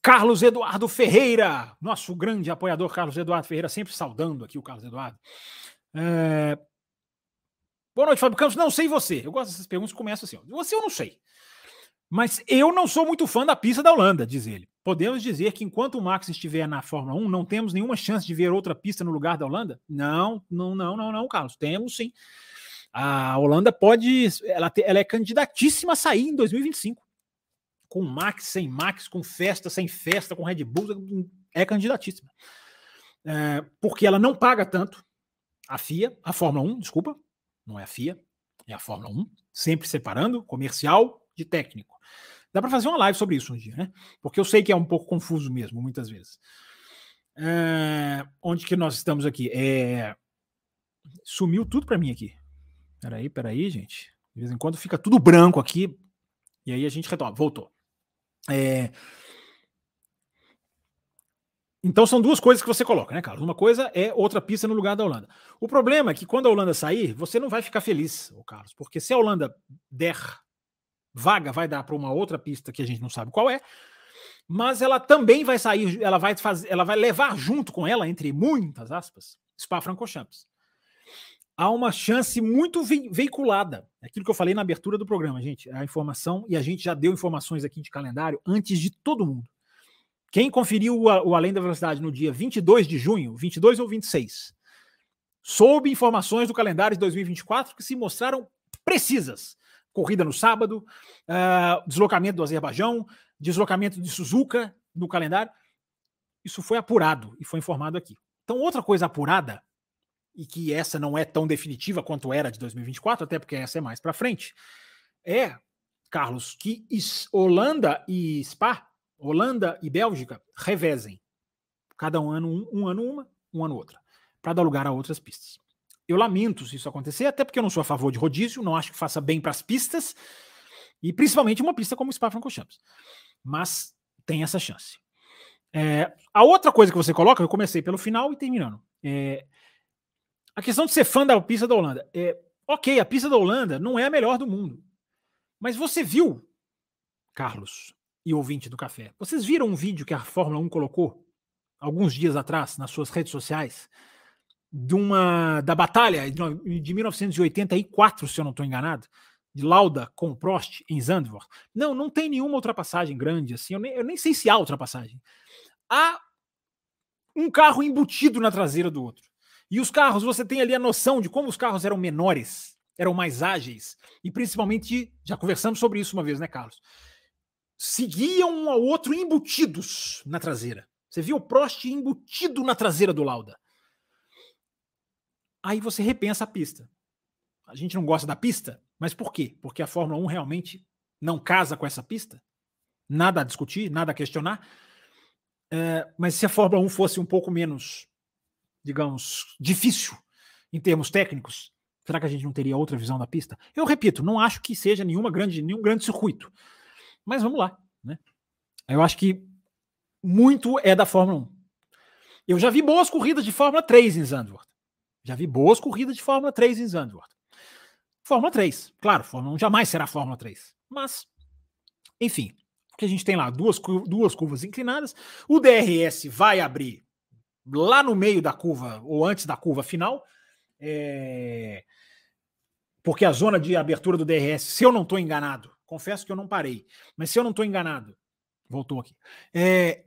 Carlos Eduardo Ferreira, nosso grande apoiador Carlos Eduardo Ferreira, sempre saudando aqui o Carlos Eduardo. É... Boa noite, Fábio Campos. Não sei você. Eu gosto dessas perguntas que começam assim. Você eu não sei. Mas eu não sou muito fã da pista da Holanda, diz ele. Podemos dizer que enquanto o Max estiver na Fórmula 1, não temos nenhuma chance de ver outra pista no lugar da Holanda? Não, não, não, não, não, Carlos. Temos sim. A Holanda pode. Ela, ela é candidatíssima a sair em 2025. Com Max, sem Max, com festa, sem festa, com Red Bull, é candidatíssima. É, porque ela não paga tanto a FIA, a Fórmula 1, desculpa, não é a FIA, é a Fórmula 1, sempre separando comercial de técnico. Dá para fazer uma live sobre isso um dia, né? Porque eu sei que é um pouco confuso mesmo, muitas vezes. É, onde que nós estamos aqui? É, sumiu tudo para mim aqui. Peraí, peraí, gente. De vez em quando fica tudo branco aqui. E aí a gente retoma. Voltou. É, então são duas coisas que você coloca, né, Carlos? Uma coisa é outra pista no lugar da Holanda. O problema é que quando a Holanda sair, você não vai ficar feliz, Carlos, porque se a Holanda der vaga vai dar para uma outra pista que a gente não sabe qual é, mas ela também vai sair, ela vai fazer, ela vai levar junto com ela, entre muitas aspas, Spa-Francorchamps. Há uma chance muito veiculada, é aquilo que eu falei na abertura do programa, gente, a informação, e a gente já deu informações aqui de calendário antes de todo mundo. Quem conferiu o, Além da Velocidade no dia 22 de junho, 22 ou 26, soube informações do calendário de 2024 que se mostraram precisas corrida no sábado, uh, deslocamento do Azerbaijão, deslocamento de Suzuka no calendário. Isso foi apurado e foi informado aqui. Então, outra coisa apurada, e que essa não é tão definitiva quanto era de 2024, até porque essa é mais para frente, é, Carlos, que Holanda e Spa, Holanda e Bélgica, revezem. Cada um ano um, um ano uma, um ano outra, para dar lugar a outras pistas. Eu lamento se isso acontecer, até porque eu não sou a favor de rodízio, não acho que faça bem para as pistas, e principalmente uma pista como o Spa-Francorchamps. Mas tem essa chance. É, a outra coisa que você coloca, eu comecei pelo final e terminando. É, a questão de ser fã da pista da Holanda. É, ok, a pista da Holanda não é a melhor do mundo. Mas você viu, Carlos e ouvinte do café, vocês viram um vídeo que a Fórmula 1 colocou alguns dias atrás nas suas redes sociais? de uma da batalha de 1984, se eu não estou enganado, de Lauda com Prost em Zandvoort. Não, não tem nenhuma ultrapassagem grande assim. Eu nem, eu nem sei se há ultrapassagem. Há um carro embutido na traseira do outro. E os carros, você tem ali a noção de como os carros eram menores, eram mais ágeis, e principalmente, já conversamos sobre isso uma vez, né, Carlos? Seguiam um ao outro embutidos na traseira. Você viu o Prost embutido na traseira do Lauda. Aí você repensa a pista. A gente não gosta da pista, mas por quê? Porque a Fórmula 1 realmente não casa com essa pista? Nada a discutir, nada a questionar. É, mas se a Fórmula 1 fosse um pouco menos, digamos, difícil em termos técnicos, será que a gente não teria outra visão da pista? Eu repito, não acho que seja nenhuma grande, nenhum grande circuito. Mas vamos lá. Né? Eu acho que muito é da Fórmula 1. Eu já vi boas corridas de Fórmula 3 em Zandvoort. Já vi boas corridas de Fórmula 3 em Zandvoort. Fórmula 3. Claro, Fórmula 1 jamais será Fórmula 3. Mas, enfim, o que a gente tem lá? Duas, duas curvas inclinadas. O DRS vai abrir lá no meio da curva, ou antes da curva final. É... Porque a zona de abertura do DRS, se eu não estou enganado, confesso que eu não parei, mas se eu não estou enganado, voltou aqui. É...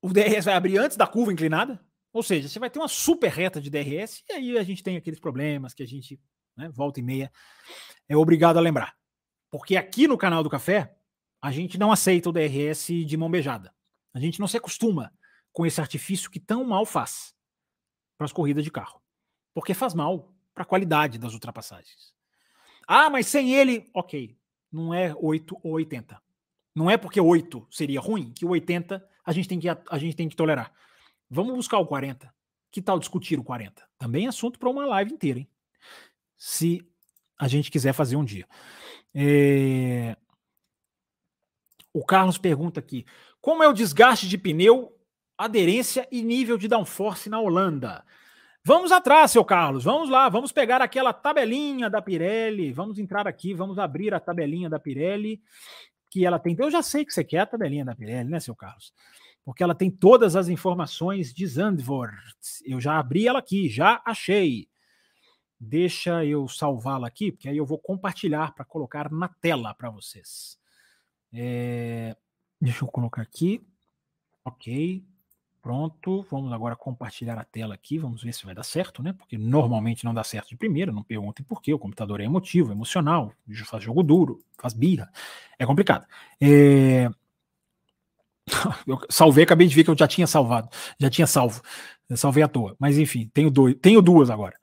O DRS vai abrir antes da curva inclinada, ou seja, você vai ter uma super reta de DRS, e aí a gente tem aqueles problemas que a gente né, volta e meia, é obrigado a lembrar. Porque aqui no canal do Café, a gente não aceita o DRS de mão beijada. A gente não se acostuma com esse artifício que tão mal faz para as corridas de carro. Porque faz mal para a qualidade das ultrapassagens. Ah, mas sem ele, ok. Não é 8 ou 80. Não é porque 8 seria ruim que o 80 a gente tem que, a gente tem que tolerar. Vamos buscar o 40. Que tal discutir o 40? Também é assunto para uma live inteira, hein? se a gente quiser fazer um dia. É... O Carlos pergunta aqui: como é o desgaste de pneu, aderência e nível de downforce na Holanda? Vamos atrás, seu Carlos, vamos lá, vamos pegar aquela tabelinha da Pirelli, vamos entrar aqui, vamos abrir a tabelinha da Pirelli, que ela tem. Eu já sei que você quer a tabelinha da Pirelli, né, seu Carlos? Porque ela tem todas as informações de Zandvoort. Eu já abri ela aqui, já achei. Deixa eu salvá-la aqui, porque aí eu vou compartilhar para colocar na tela para vocês. É... Deixa eu colocar aqui. Ok. Pronto. Vamos agora compartilhar a tela aqui. Vamos ver se vai dar certo, né? Porque normalmente não dá certo de primeira. Não perguntem por quê. O computador é emotivo, emocional, faz jogo duro, faz birra. É complicado. É... *laughs* Eu salvei, acabei de ver que eu já tinha salvado. Já tinha salvo. Eu salvei à toa. Mas enfim, tenho, dois, tenho duas agora.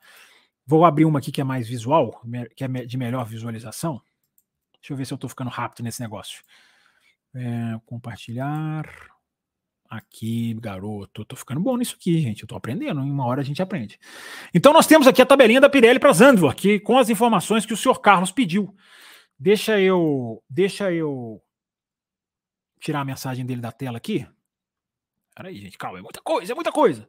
Vou abrir uma aqui que é mais visual, que é de melhor visualização. Deixa eu ver se eu estou ficando rápido nesse negócio. É, compartilhar. Aqui, garoto. Estou ficando bom nisso aqui, gente. Eu estou aprendendo. Em uma hora a gente aprende. Então, nós temos aqui a tabelinha da Pirelli para Zandvoort, aqui com as informações que o senhor Carlos pediu. Deixa eu. Deixa eu tirar a mensagem dele da tela aqui. Peraí, gente, calma. É muita coisa, é muita coisa.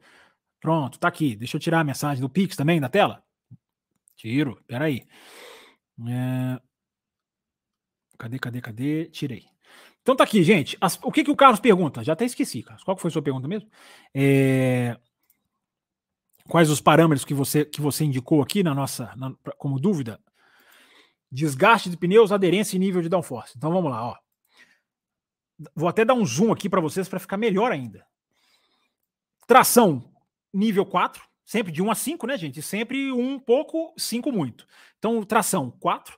Pronto, tá aqui. Deixa eu tirar a mensagem do Pix também da tela. Tiro, peraí. É... Cadê, cadê, cadê? Tirei. Então tá aqui, gente. As, o que, que o Carlos pergunta? Já até esqueci, Carlos. Qual foi a sua pergunta mesmo? É... Quais os parâmetros que você, que você indicou aqui na nossa, na, como dúvida? Desgaste de pneus, aderência e nível de downforce. Então vamos lá, ó. Vou até dar um zoom aqui para vocês para ficar melhor ainda. Tração nível 4, Sempre de 1 a 5, né, gente? Sempre um pouco, 5 muito. Então, tração 4.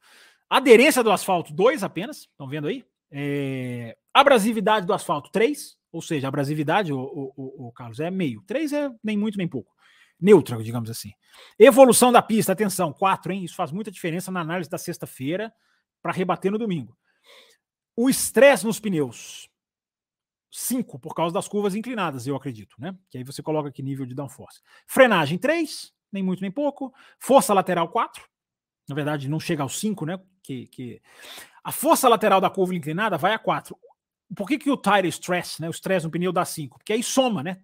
Aderência do asfalto 2 apenas. Estão vendo aí? É... Abrasividade do asfalto 3. Ou seja, abrasividade, o, o, o, Carlos, é meio. 3 é nem muito nem pouco. Neutra, digamos assim. Evolução da pista, atenção, 4, hein? Isso faz muita diferença na análise da sexta-feira para rebater no domingo. O estresse nos pneus. 5 por causa das curvas inclinadas, eu acredito, né? Que aí você coloca aqui nível de downforce. Frenagem 3, nem muito nem pouco. Força lateral 4. Na verdade, não chega aos 5, né? Que, que... A força lateral da curva inclinada vai a 4. Por que, que o tire stress, né? O stress no pneu dá 5? Porque aí soma, né?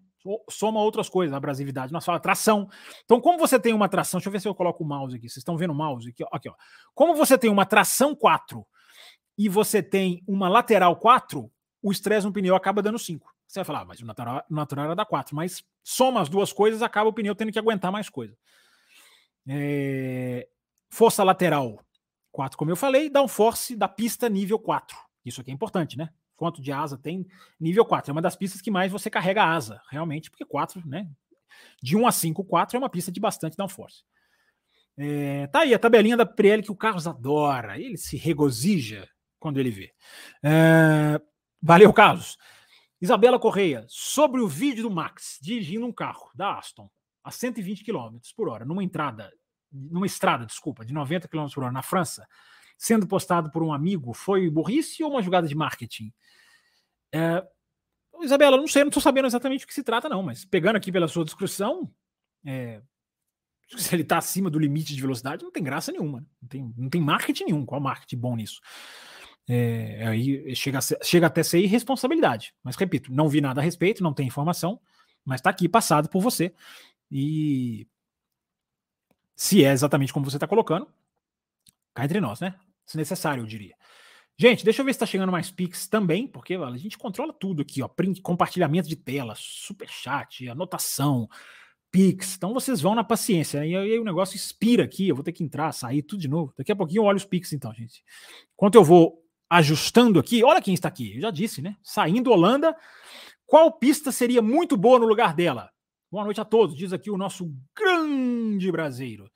Soma outras coisas, abrasividade. Nós falamos tração. Então, como você tem uma tração, deixa eu ver se eu coloco o mouse aqui. Vocês estão vendo o mouse aqui, aqui, ó. Como você tem uma tração 4 e você tem uma lateral 4, o estresse no pneu acaba dando 5. Você vai falar, ah, mas o natural, o natural era dar 4, mas soma as duas coisas, acaba o pneu tendo que aguentar mais coisa. É... Força lateral 4, como eu falei, downforce da pista nível 4. Isso aqui é importante, né? Quanto de asa tem? Nível 4. É uma das pistas que mais você carrega asa, realmente, porque 4, né? De 1 a 5, 4 é uma pista de bastante downforce. É, tá aí a tabelinha da Pirelli que o Carlos adora. Ele se regozija quando ele vê. É, valeu, Carlos. Isabela Correia, sobre o vídeo do Max dirigindo um carro da Aston a 120 km por hora, numa entrada, numa estrada, desculpa, de 90 km por hora na França, sendo postado por um amigo, foi burrice ou uma jogada de marketing? É, Isabela, não sei, não estou sabendo exatamente o que se trata, não, mas pegando aqui pela sua descrição, é, se ele está acima do limite de velocidade, não tem graça nenhuma. Né? Não tem, não tem marketing nenhum. Qual marketing bom nisso? É, aí chega, chega até ser irresponsabilidade. Mas repito, não vi nada a respeito, não tem informação, mas está aqui passado por você. E se é exatamente como você está colocando, cá entre nós, né? Se necessário, eu diria. Gente, deixa eu ver se está chegando mais Pix também, porque a gente controla tudo aqui, ó. Print, compartilhamento de tela, super chat, anotação, Pix. Então vocês vão na paciência. E aí o negócio expira aqui, eu vou ter que entrar, sair, tudo de novo. Daqui a pouquinho eu olho os Pix, então, gente. Enquanto eu vou ajustando aqui, olha quem está aqui. Eu já disse, né? Saindo Holanda. Qual pista seria muito boa no lugar dela? Boa noite a todos, diz aqui o nosso grande brasileiro.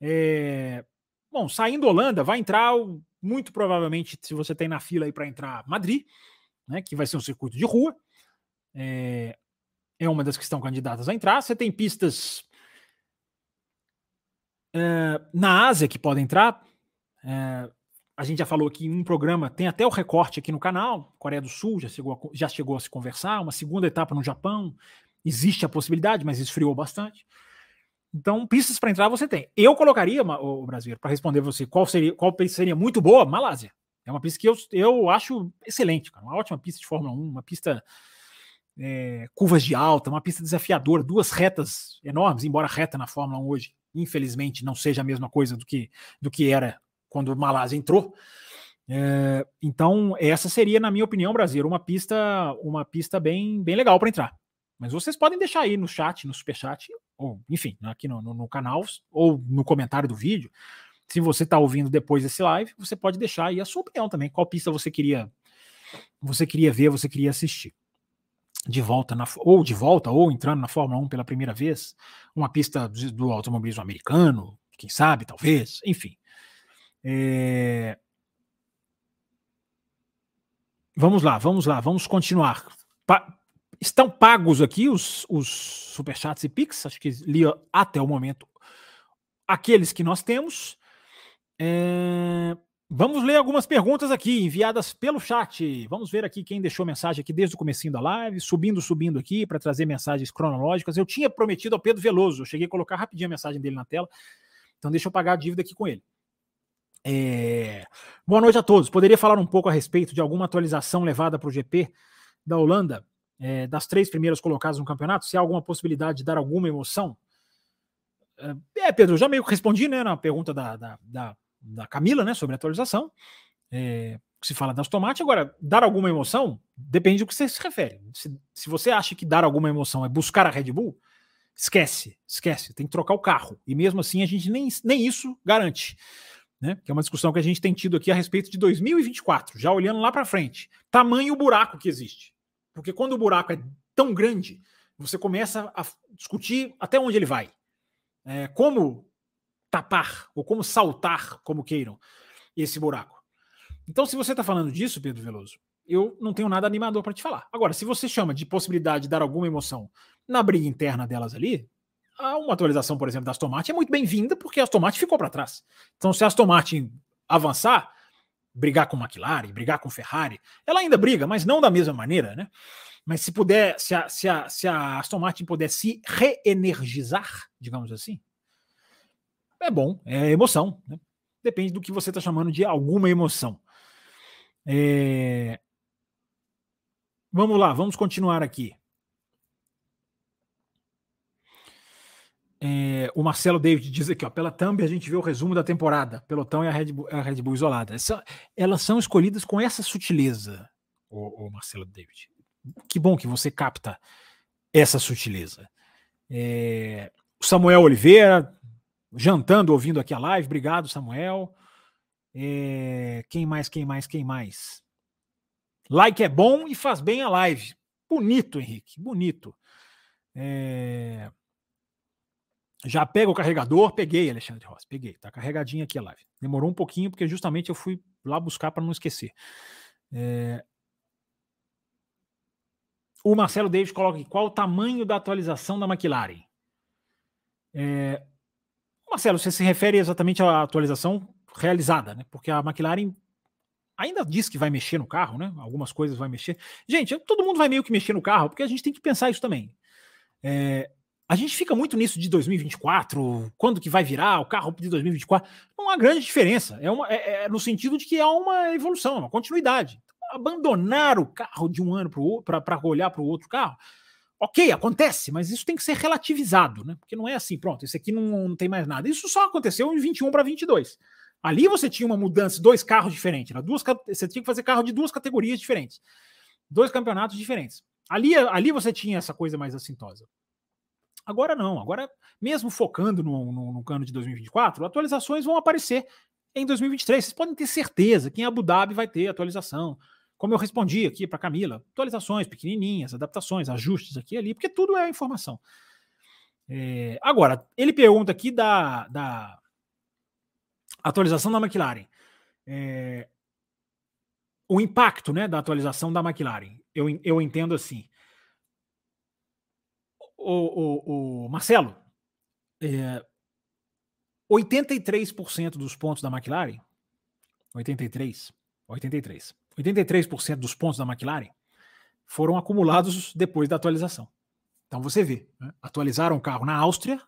É... Bom, saindo Holanda, vai entrar muito provavelmente, se você tem na fila aí para entrar Madrid, né, que vai ser um circuito de rua. É, é uma das que estão candidatas a entrar. Você tem pistas é, na Ásia que podem entrar. É, a gente já falou aqui em um programa, tem até o recorte aqui no canal. Coreia do Sul já chegou a, já chegou a se conversar. Uma segunda etapa no Japão. Existe a possibilidade, mas esfriou bastante. Então, pistas para entrar você tem. Eu colocaria, o brasileiro, para responder você qual seria, qual pista seria muito boa, Malásia. É uma pista que eu, eu acho excelente, cara. Uma ótima pista de Fórmula 1, uma pista é, curvas de alta, uma pista desafiadora, duas retas enormes, embora reta na Fórmula 1 hoje, infelizmente, não seja a mesma coisa do que, do que era quando Malásia entrou. É, então, essa seria, na minha opinião, Brasil, uma pista, uma pista bem, bem legal para entrar. Mas vocês podem deixar aí no chat, no superchat, ou enfim, aqui no, no, no canal, ou no comentário do vídeo. Se você está ouvindo depois desse live, você pode deixar aí a sua opinião também. Qual pista você queria, você queria ver, você queria assistir de volta na, ou de volta ou entrando na Fórmula 1 pela primeira vez, uma pista do automobilismo americano, quem sabe, talvez, enfim. É... Vamos lá, vamos lá, vamos continuar. Pa estão pagos aqui os, os superchats e Pix, acho que li até o momento aqueles que nós temos. É... Vamos ler algumas perguntas aqui enviadas pelo chat. Vamos ver aqui quem deixou mensagem aqui desde o comecinho da live, subindo, subindo aqui para trazer mensagens cronológicas. Eu tinha prometido ao Pedro Veloso, eu cheguei a colocar rapidinho a mensagem dele na tela, então deixa eu pagar a dívida aqui com ele. É... Boa noite a todos. Poderia falar um pouco a respeito de alguma atualização levada para o GP da Holanda, é, das três primeiras colocadas no campeonato? Se há alguma possibilidade de dar alguma emoção? É, Pedro, eu já meio que respondi né, na pergunta da, da, da da Camila, né, sobre atualização. É, se fala das tomates. Agora, dar alguma emoção depende do que você se refere. Se, se você acha que dar alguma emoção é buscar a Red Bull, esquece, esquece, tem que trocar o carro. E mesmo assim, a gente nem, nem isso garante. Né? Que é uma discussão que a gente tem tido aqui a respeito de 2024, já olhando lá para frente. Tamanho buraco que existe. Porque quando o buraco é tão grande, você começa a discutir até onde ele vai. É, como tapar, ou como saltar, como queiram, esse buraco. Então, se você está falando disso, Pedro Veloso, eu não tenho nada animador para te falar. Agora, se você chama de possibilidade de dar alguma emoção na briga interna delas ali, uma atualização, por exemplo, das Tomate é muito bem-vinda, porque as Tomate ficou para trás. Então, se as Tomate avançar, brigar com McLaren, brigar com Ferrari, ela ainda briga, mas não da mesma maneira, né? Mas se puder, se a, se a, se a Aston Martin puder se reenergizar, digamos assim, é bom, é emoção. Né? Depende do que você está chamando de alguma emoção. É... Vamos lá, vamos continuar aqui. É, o Marcelo David diz aqui, ó, pela thumb a gente vê o resumo da temporada. Pelotão e a Red Bull, a Red Bull isolada. Essa, elas são escolhidas com essa sutileza, o, Marcelo David. Que bom que você capta essa sutileza. É, o Samuel Oliveira jantando, ouvindo aqui a live. Obrigado, Samuel. É, quem mais, quem mais, quem mais? Like é bom e faz bem a live. Bonito, Henrique, bonito. É... Já pega o carregador? Peguei, Alexandre Rossi, peguei. Tá carregadinho aqui a live. Demorou um pouquinho, porque justamente eu fui lá buscar para não esquecer. É... O Marcelo Davis coloca aqui: qual o tamanho da atualização da McLaren? É... Marcelo, você se refere exatamente à atualização realizada, né? Porque a McLaren ainda diz que vai mexer no carro, né? Algumas coisas vai mexer. Gente, todo mundo vai meio que mexer no carro, porque a gente tem que pensar isso também. É, a gente fica muito nisso de 2024, quando que vai virar o carro de 2024. Não há grande diferença. É, uma, é, é no sentido de que há uma evolução, uma continuidade. Então, abandonar o carro de um ano para olhar para o outro carro, ok, acontece, mas isso tem que ser relativizado, né? Porque não é assim, pronto, esse aqui não, não tem mais nada. Isso só aconteceu em 21 para 22. Ali você tinha uma mudança, dois carros diferentes, né? duas, você tinha que fazer carro de duas categorias diferentes, dois campeonatos diferentes. Ali, ali você tinha essa coisa mais assintosa. Agora não, agora, mesmo focando no, no, no de 2024, atualizações vão aparecer em 2023. Vocês podem ter certeza que em Abu Dhabi vai ter atualização. Como eu respondi aqui para Camila, atualizações pequenininhas, adaptações, ajustes aqui e ali, porque tudo é informação. É, agora, ele pergunta aqui da, da atualização da McLaren. É, o impacto né, da atualização da McLaren, eu, eu entendo assim. O, o, o Marcelo, é, 83% dos pontos da McLaren, 83, 83, 83% dos pontos da McLaren foram acumulados depois da atualização. Então você vê, né? atualizaram o carro na Áustria,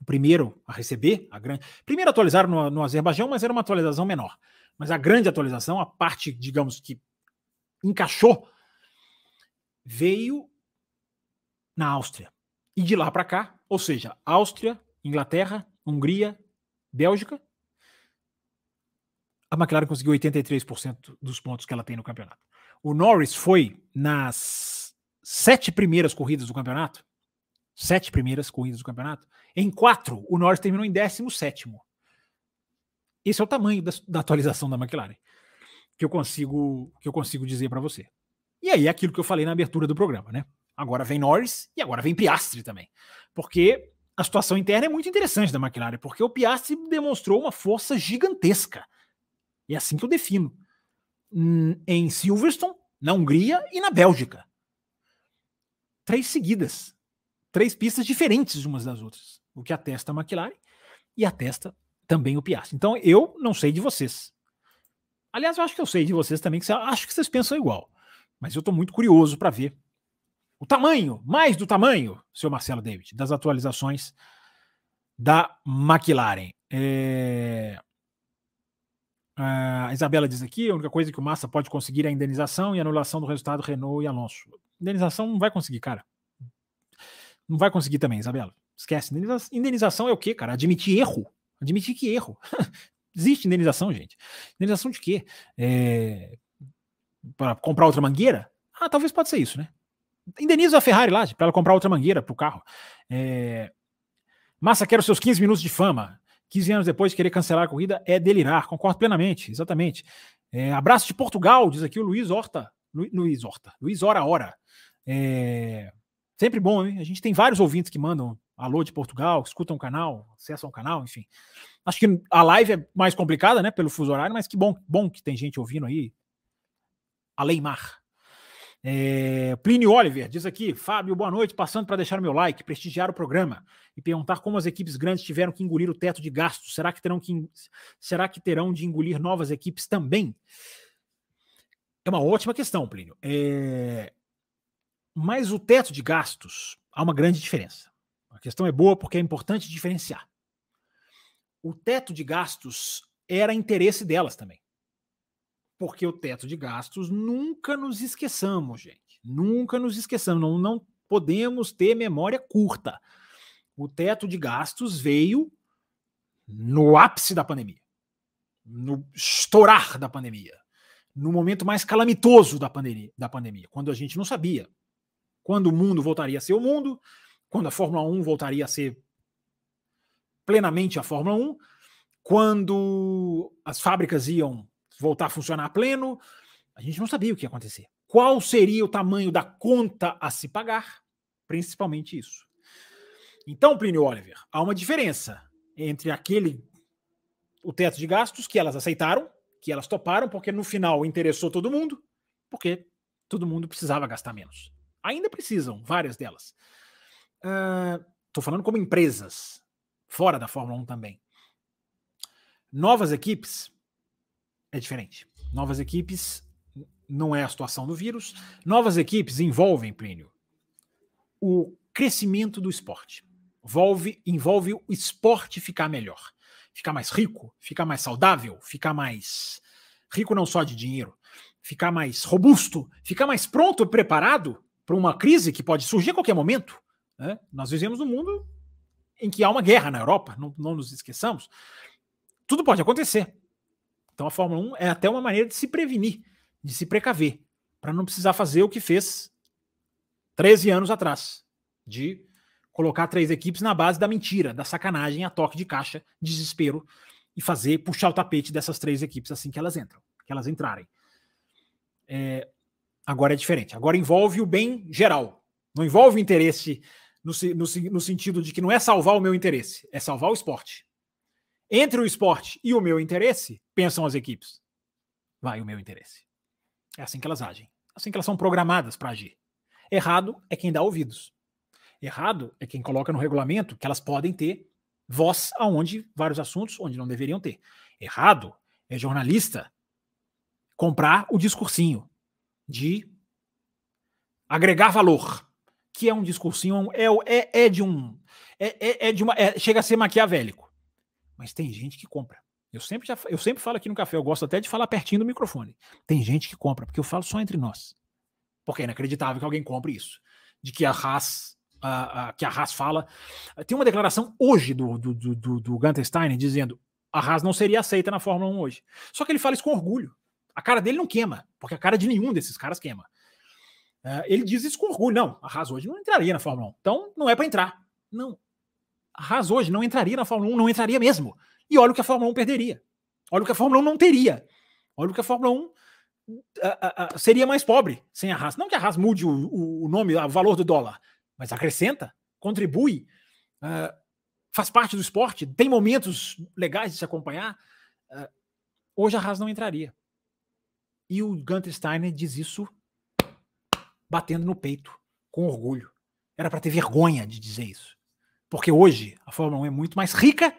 o primeiro a receber, a grande. Primeiro atualizaram no, no Azerbaijão, mas era uma atualização menor. Mas a grande atualização, a parte, digamos que encaixou, veio na Áustria. E de lá para cá, ou seja, Áustria, Inglaterra, Hungria, Bélgica, a McLaren conseguiu 83% dos pontos que ela tem no campeonato. O Norris foi nas sete primeiras corridas do campeonato, sete primeiras corridas do campeonato, em quatro, o Norris terminou em 17. Esse é o tamanho da, da, atualização da McLaren que eu consigo que eu consigo dizer para você. E aí, aquilo que eu falei na abertura do programa, né? Agora vem Norris e agora vem Piastri também. Porque a situação interna é muito interessante da McLaren, porque o Piastri demonstrou uma força gigantesca. É assim que eu defino. Hum, em Silverstone, na Hungria e na Bélgica. Três seguidas. Três pistas diferentes umas das outras o que atesta a McLaren e atesta também o Piastri. Então eu não sei de vocês. Aliás, eu acho que eu sei de vocês também, que acho que vocês pensam igual. Mas eu estou muito curioso para ver o tamanho, mais do tamanho, seu Marcelo David, das atualizações da McLaren. É... A Isabela diz aqui: a única coisa que o Massa pode conseguir é a indenização e anulação do resultado Renault e Alonso. Indenização não vai conseguir, cara. Não vai conseguir também, Isabela. Esquece. Indenização é o quê, cara? Admitir erro. Admitir que erro. *laughs* Existe indenização, gente. Indenização de quê? É... Para comprar outra mangueira? Ah, talvez pode ser isso, né? Indeniza a Ferrari lá, para ela comprar outra mangueira para o carro. É... Massa quer os seus 15 minutos de fama. 15 anos depois de querer cancelar a corrida é delirar. Concordo plenamente, exatamente. É... abraço de Portugal, diz aqui o Luiz Horta. Lu... Luiz Horta. Luiz Hora Hora. É... Sempre bom, hein? A gente tem vários ouvintes que mandam alô de Portugal, escutam o canal, acessam o canal, enfim. Acho que a live é mais complicada, né, pelo fuso horário, mas que bom, bom que tem gente ouvindo aí. Além mar. É, Plínio Oliver diz aqui: Fábio, boa noite. Passando para deixar o meu like, prestigiar o programa e perguntar como as equipes grandes tiveram que engolir o teto de gastos. Será que terão que será que terão de engolir novas equipes também? É uma ótima questão, Plínio. É, mas o teto de gastos há uma grande diferença. A questão é boa porque é importante diferenciar. O teto de gastos era interesse delas também. Porque o teto de gastos nunca nos esqueçamos, gente. Nunca nos esqueçamos. Não, não podemos ter memória curta. O teto de gastos veio no ápice da pandemia, no estourar da pandemia, no momento mais calamitoso da pandemia, da pandemia, quando a gente não sabia quando o mundo voltaria a ser o mundo, quando a Fórmula 1 voltaria a ser plenamente a Fórmula 1, quando as fábricas iam voltar a funcionar pleno, a gente não sabia o que ia acontecer. Qual seria o tamanho da conta a se pagar? Principalmente isso. Então, Plínio Oliver, há uma diferença entre aquele o teto de gastos que elas aceitaram, que elas toparam, porque no final interessou todo mundo, porque todo mundo precisava gastar menos. Ainda precisam, várias delas. Estou uh, falando como empresas, fora da Fórmula 1 também. Novas equipes é diferente. Novas equipes não é a situação do vírus. Novas equipes envolvem, Plínio, o crescimento do esporte. Envolve, envolve o esporte ficar melhor, ficar mais rico, ficar mais saudável, ficar mais rico não só de dinheiro, ficar mais robusto, ficar mais pronto preparado para uma crise que pode surgir a qualquer momento. Né? Nós vivemos um mundo em que há uma guerra na Europa, não, não nos esqueçamos. Tudo pode acontecer. Então a Fórmula 1 é até uma maneira de se prevenir, de se precaver, para não precisar fazer o que fez 13 anos atrás, de colocar três equipes na base da mentira, da sacanagem, a toque de caixa, desespero e fazer puxar o tapete dessas três equipes assim que elas entram, que elas entrarem. É, agora é diferente. Agora envolve o bem geral. Não envolve o interesse no, no, no sentido de que não é salvar o meu interesse, é salvar o esporte. Entre o esporte e o meu interesse, pensam as equipes. Vai o meu interesse. É assim que elas agem. Assim que elas são programadas para agir. Errado é quem dá ouvidos. Errado é quem coloca no regulamento que elas podem ter voz aonde vários assuntos onde não deveriam ter. Errado é jornalista comprar o discursinho de agregar valor, que é um discursinho é, é, é de um é, é, é de uma é, chega a ser maquiavélico, mas tem gente que compra. Eu sempre já eu sempre falo aqui no café, eu gosto até de falar pertinho do microfone. Tem gente que compra, porque eu falo só entre nós. Porque é inacreditável que alguém compre isso. De que a Haas uh, uh, que a Haas fala. Tem uma declaração hoje do, do, do, do Gunter Steiner dizendo a Haas não seria aceita na Fórmula 1 hoje. Só que ele fala isso com orgulho. A cara dele não queima, porque a cara de nenhum desses caras queima. Uh, ele diz isso com orgulho. Não, a Haas hoje não entraria na Fórmula 1. Então não é para entrar. Não. A Haas hoje não entraria na Fórmula 1, não entraria mesmo. E olha o que a Fórmula 1 perderia. Olha o que a Fórmula 1 não teria. Olha o que a Fórmula 1 seria mais pobre sem a Haas. Não que a Haas mude o, o nome, o valor do dólar, mas acrescenta, contribui, uh, faz parte do esporte, tem momentos legais de se acompanhar. Uh, hoje a Haas não entraria. E o Gunter Steiner diz isso batendo no peito, com orgulho. Era para ter vergonha de dizer isso. Porque hoje a Fórmula 1 é muito mais rica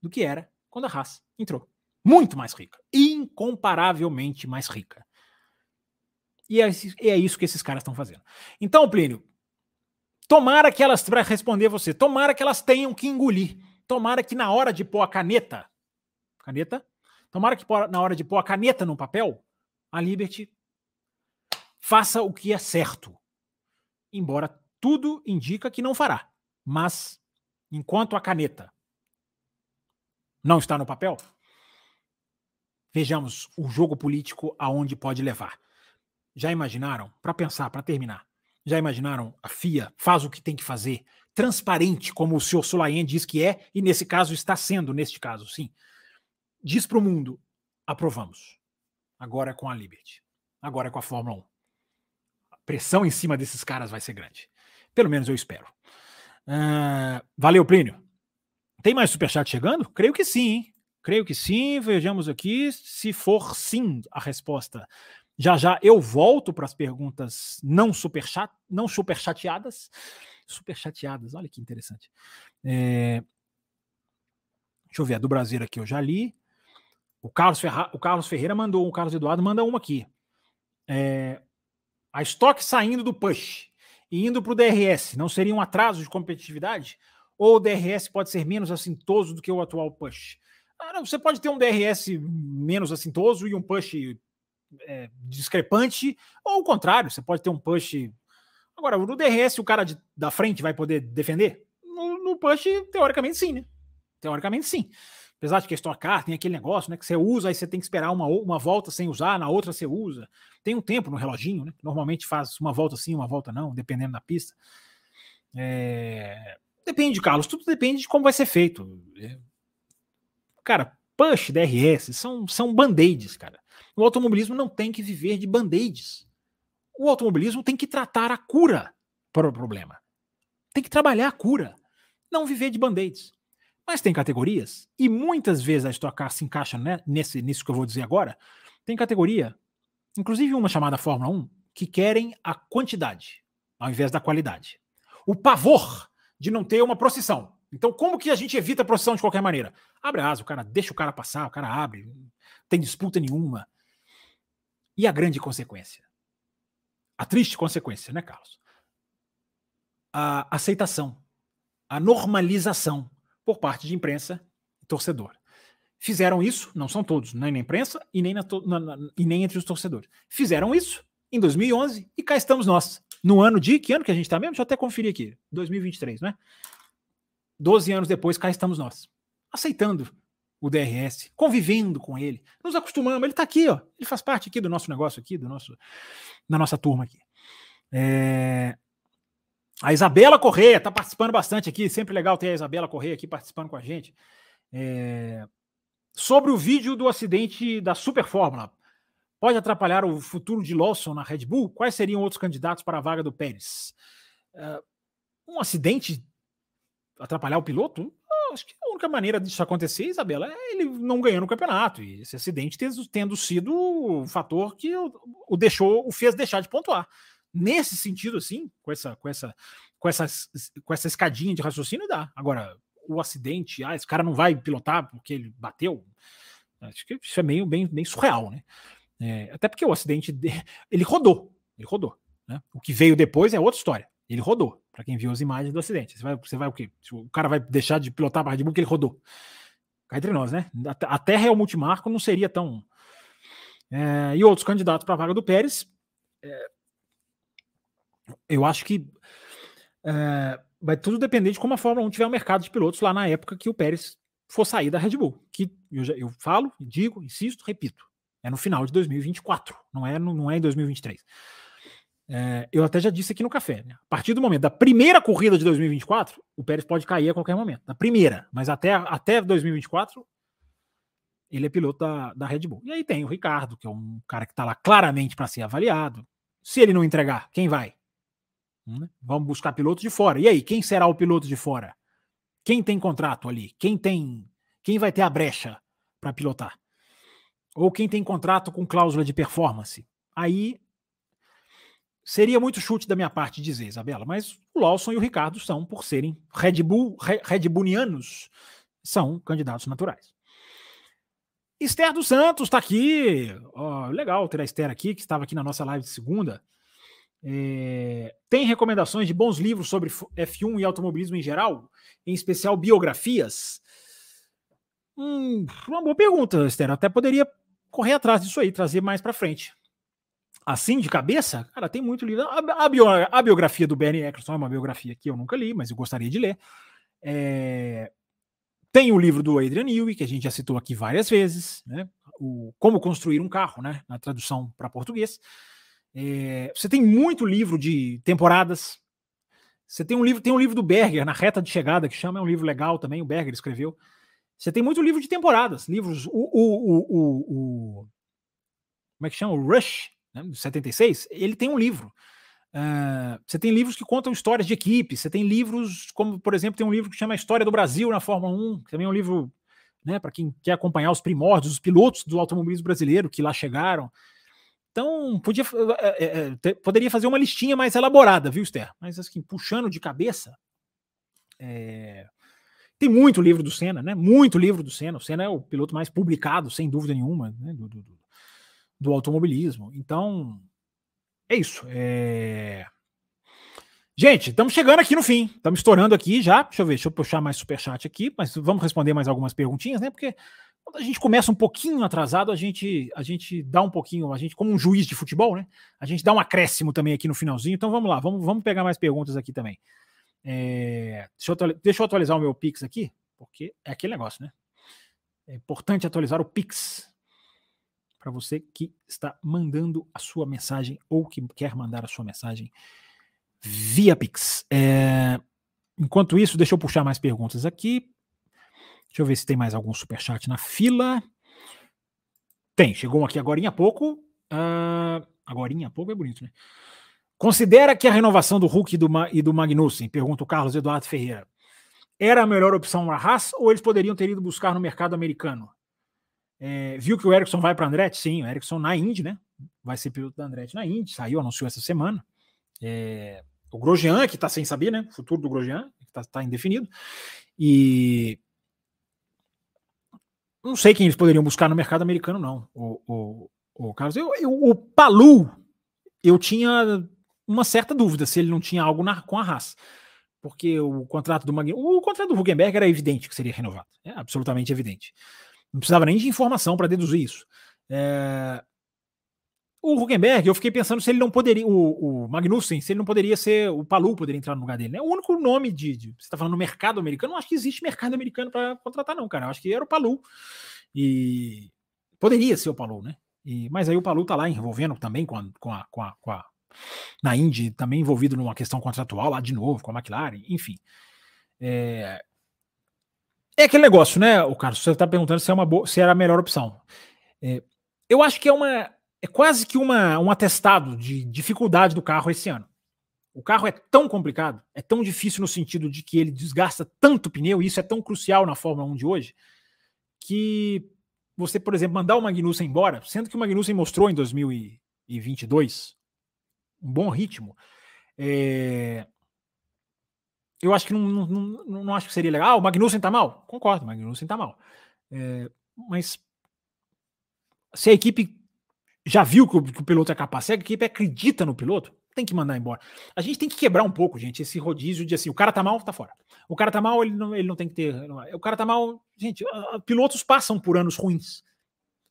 do que era quando a Haas entrou. Muito mais rica. Incomparavelmente mais rica. E é, é isso que esses caras estão fazendo. Então, Plínio, Tomara que elas, para responder você, tomara que elas tenham que engolir. Tomara que na hora de pôr a caneta, caneta, tomara que na hora de pôr a caneta no papel, a Liberty faça o que é certo. Embora tudo indica que não fará. Mas, enquanto a caneta não está no papel, vejamos o jogo político aonde pode levar. Já imaginaram? Para pensar, para terminar. Já imaginaram? A FIA faz o que tem que fazer, transparente, como o senhor Sulayen diz que é, e nesse caso está sendo, neste caso, sim. Diz para o mundo: aprovamos. Agora é com a Liberty. Agora é com a Fórmula 1. A pressão em cima desses caras vai ser grande. Pelo menos eu espero. Uh, valeu, Plínio. Tem mais superchat chegando? Creio que sim, hein? Creio que sim. Vejamos aqui. Se for sim a resposta já já eu volto para as perguntas não super chat, não super chateadas, super chateadas. Olha que interessante. É... Deixa eu ver, a do Brasil aqui eu já li. O Carlos, Ferra... o Carlos Ferreira mandou, o Carlos Eduardo manda uma aqui. É... A estoque saindo do push e indo para o DRS não seria um atraso de competitividade? Ou o DRS pode ser menos assintoso do que o atual push? Ah, você pode ter um DRS menos assintoso e um push é, discrepante, ou o contrário, você pode ter um push. Agora, no DRS, o cara de, da frente vai poder defender? No, no, push, teoricamente, sim, né? Teoricamente, sim. Apesar de que a Stock Car tem aquele negócio, né? Que você usa, aí você tem que esperar uma, uma volta sem usar, na outra você usa. Tem um tempo no reloginho, né? Normalmente faz uma volta sim, uma volta não, dependendo da pista. É... Depende, Carlos, tudo depende de como vai ser feito. É... Cara, push, DRS, são, são band-aids, cara. O automobilismo não tem que viver de band-aids. O automobilismo tem que tratar a cura para o problema. Tem que trabalhar a cura, não viver de band-aids. Mas tem categorias, e muitas vezes a Stock Car se encaixa né, nesse, nisso que eu vou dizer agora. Tem categoria, inclusive uma chamada Fórmula 1, que querem a quantidade ao invés da qualidade. O pavor de não ter uma procissão. Então, como que a gente evita a procissão de qualquer maneira? Abre a asa, o cara deixa o cara passar, o cara abre, não tem disputa nenhuma. E a grande consequência? A triste consequência, né, Carlos? A aceitação, a normalização por parte de imprensa e torcedor. Fizeram isso, não são todos, nem na imprensa e nem, na, na, na, e nem entre os torcedores. Fizeram isso em 2011 e cá estamos nós. No ano de. Que ano que a gente está mesmo? Deixa eu até conferir aqui. 2023, né? 12 anos depois, cá estamos nós. Aceitando o DRS, convivendo com ele, nos acostumamos. Ele está aqui, ó. Ele faz parte aqui do nosso negócio aqui, do nosso, da nossa turma aqui. É... A Isabela Correia está participando bastante aqui. Sempre legal ter a Isabela Correia aqui participando com a gente. É... Sobre o vídeo do acidente da Super Fórmula, pode atrapalhar o futuro de Lawson na Red Bull? Quais seriam outros candidatos para a vaga do Pérez? Uh, um acidente atrapalhar o piloto? acho que a única maneira disso acontecer, Isabela, é ele não ganhando o campeonato. E esse acidente tendo, sido o fator que o, deixou, o fez deixar de pontuar. Nesse sentido, assim, com essa, com essa, com essa, com essa escadinha de raciocínio, dá. Agora, o acidente, ah, esse cara não vai pilotar porque ele bateu. Acho que isso é meio bem, bem surreal, né? É, até porque o acidente *laughs* ele rodou, ele rodou. Né? O que veio depois é outra história. Ele rodou. Para quem viu as imagens do acidente, você vai, você vai o quê? O cara vai deixar de pilotar a Red Bull porque ele rodou. Cá entre nós, né? A Terra é o multimarco, não seria tão. É, e outros candidatos para a vaga do Pérez. É, eu acho que é, vai tudo depender de como a Fórmula 1 tiver o um mercado de pilotos lá na época que o Pérez for sair da Red Bull. Que eu, já, eu falo, digo, insisto, repito. É no final de 2024, não é, não é em 2023. É, eu até já disse aqui no café, né? a partir do momento da primeira corrida de 2024, o Pérez pode cair a qualquer momento. Da primeira, mas até, até 2024, ele é piloto da, da Red Bull. E aí tem o Ricardo, que é um cara que está lá claramente para ser avaliado. Se ele não entregar, quem vai? Hum, vamos buscar piloto de fora. E aí, quem será o piloto de fora? Quem tem contrato ali? Quem tem. Quem vai ter a brecha para pilotar? Ou quem tem contrato com cláusula de performance? Aí seria muito chute da minha parte dizer, Isabela, mas o Lawson e o Ricardo são, por serem Red Bull, Red Bullianos, são candidatos naturais. Esther dos Santos está aqui. Oh, legal ter a Esther aqui, que estava aqui na nossa live de segunda. É, tem recomendações de bons livros sobre F1 e automobilismo em geral, em especial biografias? Hum, uma boa pergunta, Esther. Até poderia correr atrás disso aí, trazer mais para frente. Assim, de cabeça, cara, tem muito livro. A, a, bio, a biografia do Bernie Eccleston é uma biografia que eu nunca li, mas eu gostaria de ler. É, tem o livro do Adrian Newey, que a gente já citou aqui várias vezes, né? O Como Construir um Carro, né? Na tradução para português. É, você tem muito livro de temporadas. Você tem um livro, tem um livro do Berger, na reta de chegada, que chama, é um livro legal também, o Berger escreveu. Você tem muito livro de temporadas, livros. O, o, o, o como é que chama? O Rush, né, 76, ele tem um livro. Uh, você tem livros que contam histórias de equipe, você tem livros, como, por exemplo, tem um livro que chama História do Brasil na Fórmula 1, que também é um livro né, para quem quer acompanhar os primórdios, os pilotos do automobilismo brasileiro que lá chegaram. Então, podia, é, é, poderia fazer uma listinha mais elaborada, viu, Esther? Mas, assim, puxando de cabeça, é... tem muito livro do Senna, né? Muito livro do Senna. O Senna é o piloto mais publicado, sem dúvida nenhuma, né? do, do, do, automobilismo. Então, é isso. É... Gente, estamos chegando aqui no fim. Estamos estourando aqui já. Deixa eu ver, deixa eu puxar mais superchat aqui, mas vamos responder mais algumas perguntinhas, né? Porque quando a gente começa um pouquinho atrasado, a gente, a gente dá um pouquinho, a gente, como um juiz de futebol, né? A gente dá um acréscimo também aqui no finalzinho. Então vamos lá, vamos, vamos pegar mais perguntas aqui também. É, deixa, eu, deixa eu atualizar o meu Pix aqui, porque é aquele negócio, né? É importante atualizar o Pix para você que está mandando a sua mensagem ou que quer mandar a sua mensagem via Pix. É, enquanto isso, deixa eu puxar mais perguntas aqui. Deixa eu ver se tem mais algum superchat na fila. Tem, chegou um aqui agora há pouco. Uh, agora há pouco é bonito, né? Considera que a renovação do Hulk e do, e do Magnussen, pergunta o Carlos Eduardo Ferreira, era a melhor opção para a Haas ou eles poderiam ter ido buscar no mercado americano? É, viu que o Ericsson vai para Andretti? Sim, o Ericsson na Indy, né? Vai ser piloto da Andretti na Indy, saiu, anunciou essa semana. É, o Grosjean, que está sem saber, né? O futuro do Grosjean, que está tá indefinido. E não sei quem eles poderiam buscar no mercado americano, não. O, o, o Carlos, eu, eu, o Palu, eu tinha uma certa dúvida se ele não tinha algo na, com a Haas. Porque o contrato do Magno, o contrato do Huckenberg era evidente que seria renovado. É absolutamente evidente. Não precisava nem de informação para deduzir isso. É... O Huckenberg, eu fiquei pensando se ele não poderia, o, o Magnussen, se ele não poderia ser, o Palu poderia entrar no lugar dele. Né? O único nome de, de você está falando no mercado americano, não acho que existe mercado americano para contratar, não, cara. Eu acho que era o Palu. E poderia ser o Palu, né? E, mas aí o Palu tá lá envolvendo também com a, com a, com a, com a na Indy, também envolvido numa questão contratual lá de novo com a McLaren, enfim. É, é aquele negócio, né, o Carlos? Você está perguntando se, é uma boa, se era a melhor opção. É, eu acho que é uma. É quase que uma, um atestado de dificuldade do carro esse ano. O carro é tão complicado, é tão difícil no sentido de que ele desgasta tanto pneu, e isso é tão crucial na Fórmula 1 de hoje, que você, por exemplo, mandar o Magnussen embora, sendo que o Magnussen mostrou em 2022 um bom ritmo, é... eu acho que não, não, não, não, acho que seria legal. Ah, o Magnussen tá mal? Concordo, o Magnussen tá mal. É... Mas se a equipe já viu que o, que o, piloto é capaz, se a equipe acredita no piloto, tem que mandar embora. A gente tem que quebrar um pouco, gente, esse rodízio de assim, o cara tá mal, tá fora. O cara tá mal, ele não, ele não tem que ter. Não, o cara tá mal. Gente, pilotos passam por anos ruins.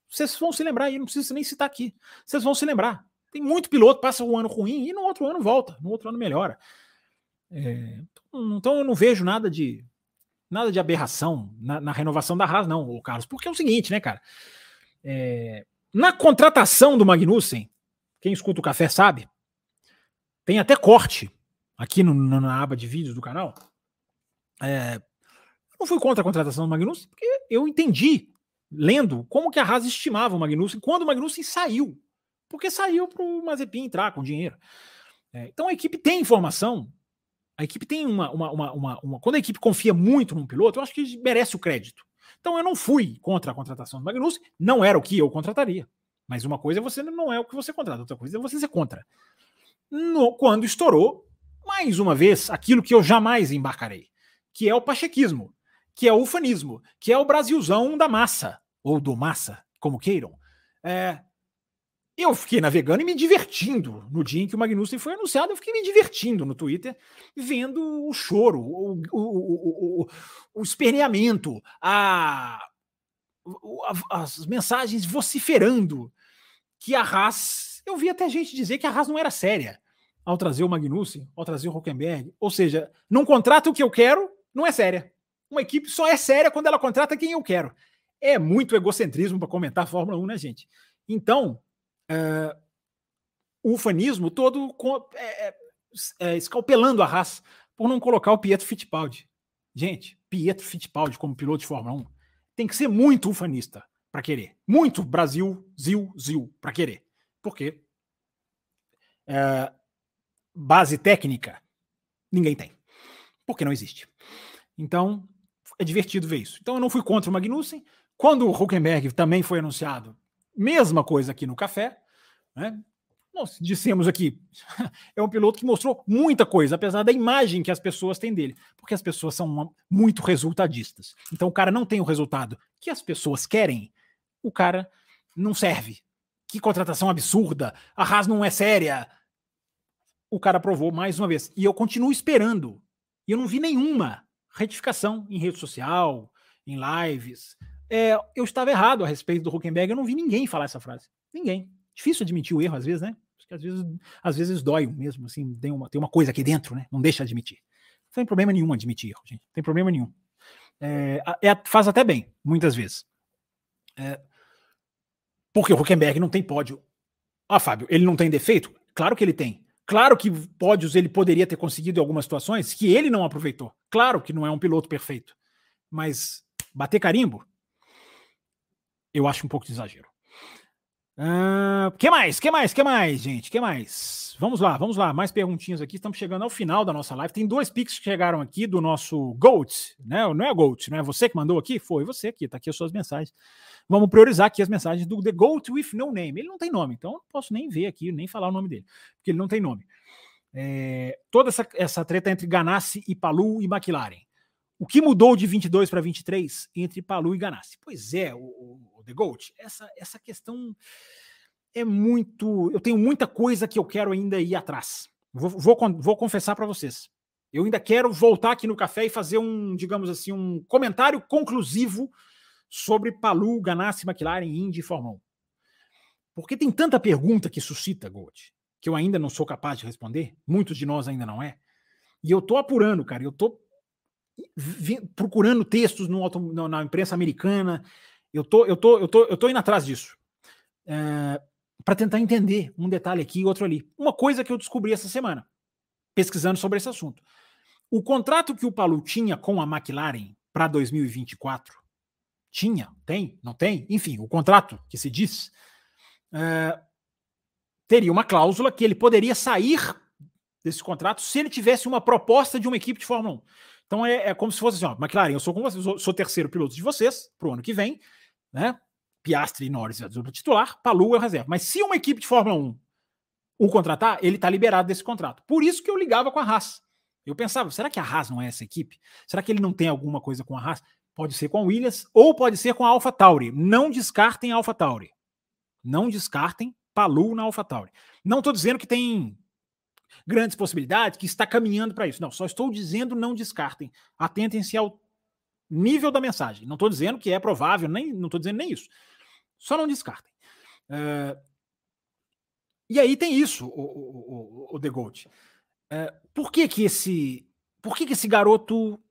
Vocês vão se lembrar aí, não precisa nem citar aqui. Vocês vão se lembrar. Tem muito piloto, passa um ano ruim e no outro ano volta, no outro ano melhora. É, então eu não vejo nada de nada de aberração na, na, renovação da Haas, não, Carlos, porque é o seguinte, né, cara? É, na contratação do Magnussen, quem escuta o café sabe, tem até corte aqui no, na aba de vídeos do canal. É, não fui contra a contratação do Magnussen, porque eu entendi, lendo, como que a Haas estimava o Magnussen quando o Magnussen saiu. Porque saiu para o Mazepin entrar com dinheiro. É, então a equipe tem informação, a equipe tem uma, uma, uma, uma, uma Quando a equipe confia muito num piloto, eu acho que merece o crédito. Então eu não fui contra a contratação do Magnussen, não era o que eu contrataria. Mas uma coisa é você não é o que você contrata, outra coisa é você ser contra. No, quando estourou, mais uma vez, aquilo que eu jamais embarcarei que é o pachequismo, que é o ufanismo, que é o Brasilzão da massa, ou do massa, como queiram. É, eu fiquei navegando e me divertindo no dia em que o Magnussen foi anunciado. Eu fiquei me divertindo no Twitter, vendo o choro, o, o, o, o, esperneamento, a, as mensagens vociferando que a Haas. Eu vi até gente dizer que a Haas não era séria ao trazer o Magnussen, ao trazer o Huckenberg. Ou seja, não contrata o que eu quero, não é séria. Uma equipe só é séria quando ela contrata quem eu quero. É muito egocentrismo para comentar a Fórmula 1, né, gente? Então, é, o ufanismo todo é, é, é, escalpelando a raça por não colocar o Pietro Fittipaldi. Gente, Pietro Fittipaldi como piloto de Fórmula 1 tem que ser muito ufanista para querer. Muito Brasil, Zil, Zil para querer. Por quê? É, base técnica, ninguém tem. Porque não existe. Então, é divertido ver isso. Então, eu não fui contra o Magnussen. Quando o Huckenberg também foi anunciado, mesma coisa aqui no café, né? Nós dissemos aqui, *laughs* é um piloto que mostrou muita coisa, apesar da imagem que as pessoas têm dele, porque as pessoas são muito resultadistas. Então o cara não tem o resultado que as pessoas querem, o cara não serve. Que contratação absurda, a Haas não é séria. O cara provou mais uma vez. E eu continuo esperando e eu não vi nenhuma retificação em rede social, em lives. É, eu estava errado a respeito do Huckenberg, eu não vi ninguém falar essa frase. Ninguém. Difícil admitir o erro às vezes, né? Porque às vezes, às vezes dói mesmo, assim, tem uma, tem uma coisa aqui dentro, né? Não deixa admitir. Não tem problema nenhum admitir erro, gente. Não tem problema nenhum. É, é, faz até bem, muitas vezes. É, porque o Huckenberg não tem pódio. Ah, Fábio, ele não tem defeito? Claro que ele tem. Claro que pódios ele poderia ter conseguido em algumas situações que ele não aproveitou. Claro que não é um piloto perfeito. Mas Bater carimbo? Eu acho um pouco de exagero. Uh, que mais? Que mais? Que mais, gente? Que mais? Vamos lá, vamos lá. Mais perguntinhas aqui. Estamos chegando ao final da nossa live. Tem dois pics que chegaram aqui do nosso Goat, né? Não é Goat, não é você que mandou aqui? Foi você aqui, tá aqui as suas mensagens. Vamos priorizar aqui as mensagens do The Goat with No Name. Ele não tem nome, então não posso nem ver aqui, nem falar o nome dele, porque ele não tem nome. É, toda essa, essa treta entre Ganassi e Palu e McLaren. O que mudou de 22 para 23 entre Palu e Ganassi? Pois é, o, o, The Goat, essa, essa questão é muito. Eu tenho muita coisa que eu quero ainda ir atrás. Vou, vou, vou confessar para vocês. Eu ainda quero voltar aqui no café e fazer um, digamos assim, um comentário conclusivo sobre Palu, Ganassi, McLaren, Indy e 1. Porque tem tanta pergunta que suscita, Gold, que eu ainda não sou capaz de responder, muitos de nós ainda não é. E eu tô apurando, cara, eu tô procurando textos no, na imprensa americana, eu tô, eu tô, eu tô, eu tô indo atrás disso. É, para tentar entender um detalhe aqui e outro ali. Uma coisa que eu descobri essa semana, pesquisando sobre esse assunto. O contrato que o Palu tinha com a McLaren para 2024, tinha, tem, não tem, enfim, o contrato que se diz, é, teria uma cláusula que ele poderia sair desse contrato se ele tivesse uma proposta de uma equipe de Fórmula 1. Então é, é como se fosse assim, ó, McLaren, eu sou com vocês, sou, sou terceiro piloto de vocês para o ano que vem, né? Piastri e Norris é dupla titular, Palu é o reserva. Mas se uma equipe de Fórmula 1 o contratar, ele está liberado desse contrato. Por isso que eu ligava com a Haas. Eu pensava, será que a Haas não é essa equipe? Será que ele não tem alguma coisa com a Haas? Pode ser com a Williams ou pode ser com a Alpha Tauri. Não descartem a Alpha Tauri. Não descartem Palu na AlphaTauri. Não estou dizendo que tem grandes possibilidades, que está caminhando para isso. Não, só estou dizendo não descartem. Atentem-se ao nível da mensagem. Não estou dizendo que é provável, nem não estou dizendo nem isso. Só não descartem. Uh, e aí tem isso, o, o, o, The Gold. Uh, por que que esse, por que que esse garoto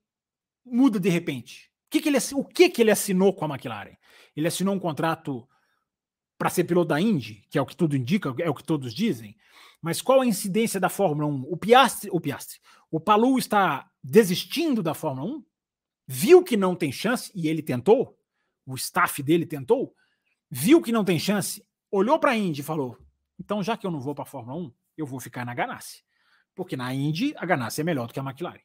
muda de repente? O que que ele, o que que ele assinou com a McLaren? Ele assinou um contrato para ser piloto da Indy, que é o que tudo indica, é o que todos dizem. Mas qual a incidência da Fórmula 1? O Piastri, o Piastri, o Palu está desistindo da Fórmula 1? Viu que não tem chance e ele tentou? O staff dele tentou? Viu que não tem chance? Olhou para a Indy e falou: "Então, já que eu não vou para a Fórmula 1, eu vou ficar na Ganassi". Porque na Indy a Ganassi é melhor do que a McLaren.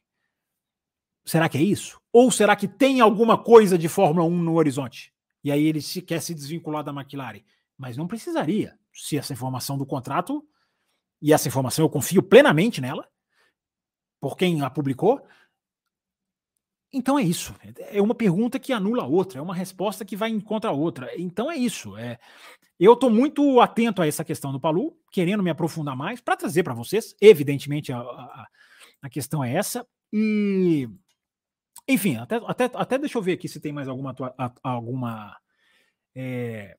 Será que é isso? Ou será que tem alguma coisa de Fórmula 1 no horizonte? E aí ele se, quer se desvincular da McLaren mas não precisaria. Se essa informação do contrato, e essa informação eu confio plenamente nela, por quem a publicou, então é isso. É uma pergunta que anula a outra, é uma resposta que vai em contra a outra. Então é isso. É, eu estou muito atento a essa questão do Palu, querendo me aprofundar mais para trazer para vocês. Evidentemente, a, a, a, questão é essa. E, enfim, até, até, até deixa eu ver aqui se tem mais alguma, alguma é,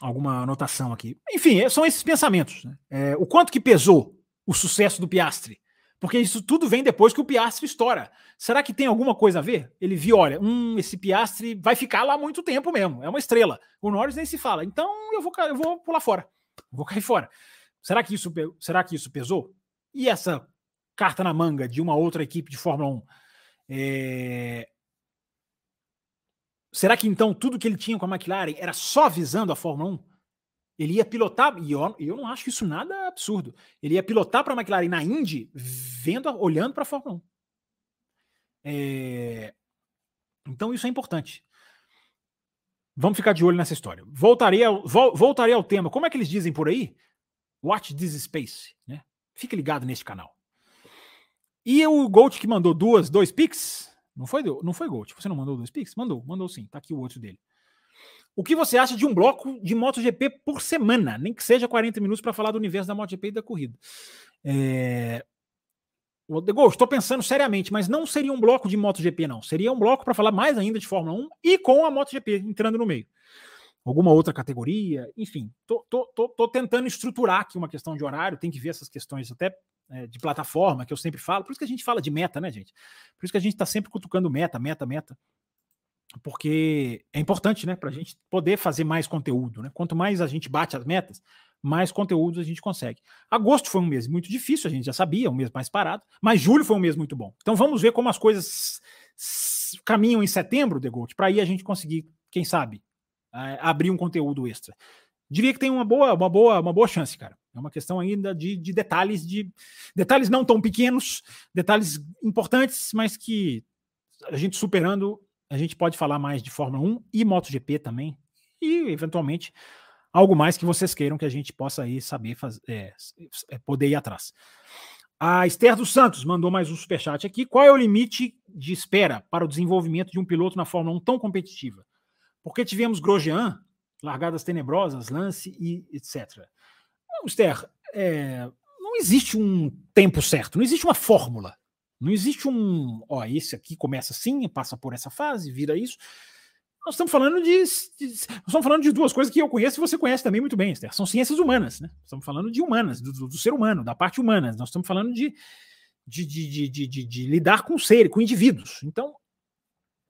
alguma anotação aqui. Enfim, é, são esses pensamentos. Né? É, o quanto que pesou o sucesso do Piastre? Porque isso tudo vem depois que o Piastre estoura. Será que tem alguma coisa a ver? Ele viu, olha, hum, esse Piastre vai ficar lá muito tempo mesmo, é uma estrela. O Norris nem se fala. Então eu vou, eu vou pular fora, vou cair fora. Será que isso, será que isso pesou? E essa carta na manga de uma outra equipe de Fórmula 1? É, Será que então tudo que ele tinha com a McLaren era só visando a Fórmula 1? Ele ia pilotar, e eu, eu não acho isso nada absurdo. Ele ia pilotar para a McLaren na Indy, vendo, olhando para a Fórmula 1. É... Então isso é importante. Vamos ficar de olho nessa história. Voltarei ao, voltarei ao tema. Como é que eles dizem por aí? Watch this space. Né? Fique ligado neste canal. E o Gold que mandou duas, dois pics. Não foi, não foi Gold. Você não mandou dois Pix? Mandou, mandou sim. Tá aqui o outro dele. O que você acha de um bloco de MotoGP por semana? Nem que seja 40 minutos para falar do universo da MotoGP e da corrida. É... Estou pensando seriamente, mas não seria um bloco de MotoGP, não. Seria um bloco para falar mais ainda de Fórmula 1 e com a MotoGP entrando no meio. Alguma outra categoria, enfim. Tô, tô, tô, tô tentando estruturar aqui uma questão de horário, tem que ver essas questões até é, de plataforma, que eu sempre falo. Por isso que a gente fala de meta, né, gente? Por isso que a gente está sempre cutucando meta, meta, meta. Porque é importante, né, para a gente poder fazer mais conteúdo, né? Quanto mais a gente bate as metas, mais conteúdos a gente consegue. Agosto foi um mês muito difícil, a gente já sabia, um mês mais parado, mas julho foi um mês muito bom. Então vamos ver como as coisas caminham em setembro, The Gold, para aí a gente conseguir, quem sabe, abrir um conteúdo extra. Diria que tem uma boa, uma boa, uma boa chance, cara. É uma questão ainda de, de detalhes, de detalhes não tão pequenos, detalhes importantes, mas que a gente superando, a gente pode falar mais de Fórmula 1 e MotoGP também, e eventualmente algo mais que vocês queiram que a gente possa aí saber fazer, é, é, poder ir atrás. A Esther dos Santos mandou mais um superchat aqui. Qual é o limite de espera para o desenvolvimento de um piloto na Fórmula 1 tão competitiva? Porque tivemos Grosjean, largadas tenebrosas, lance e etc. Não, Esther, é, não existe um tempo certo, não existe uma fórmula. Não existe um, ó, esse aqui começa assim, passa por essa fase, vira isso. Nós estamos falando de, de, estamos falando de duas coisas que eu conheço e você conhece também muito bem, Esther. São ciências humanas, né? Estamos falando de humanas, do, do, ser humano, da parte humana. Nós estamos falando de, de, de, de, lidar com seres, com indivíduos. Então,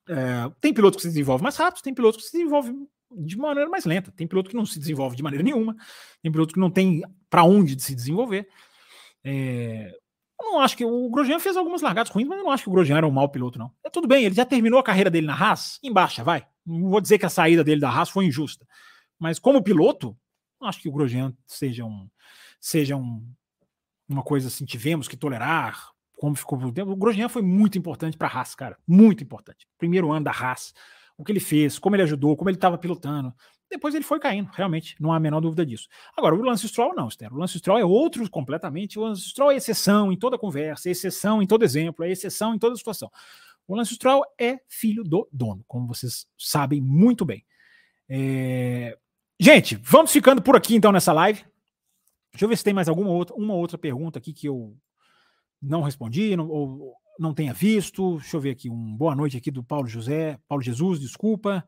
é, tem piloto que se desenvolve mais rápido, tem piloto que se desenvolve de maneira mais lenta, tem piloto que não se desenvolve de maneira nenhuma, tem piloto que não tem para onde se desenvolver. É, eu não acho que o Grosjean fez algumas largadas ruins, mas eu não acho que o Grosjean era um mau piloto, não. É tudo bem, ele já terminou a carreira dele na Haas, em baixa, vai. Não vou dizer que a saída dele da Haas foi injusta, mas como piloto, não acho que o Grosjean seja um seja um, uma coisa assim, tivemos que tolerar, como ficou por tempo. O Grosjean foi muito importante para a Haas, cara, muito importante. Primeiro ano da Haas, o que ele fez, como ele ajudou, como ele estava pilotando. Depois ele foi caindo, realmente, não há a menor dúvida disso. Agora, o Lance Stroll não, Esther. O Lance Stroll é outro completamente. O Lance Stroll é exceção em toda conversa, é exceção em todo exemplo, é exceção em toda situação. O Lance Stroll é filho do dono, como vocês sabem muito bem. É... Gente, vamos ficando por aqui então nessa live. Deixa eu ver se tem mais alguma outra, uma outra pergunta aqui que eu não respondi não, ou não tenha visto. Deixa eu ver aqui. Um boa noite aqui do Paulo José, Paulo Jesus, desculpa.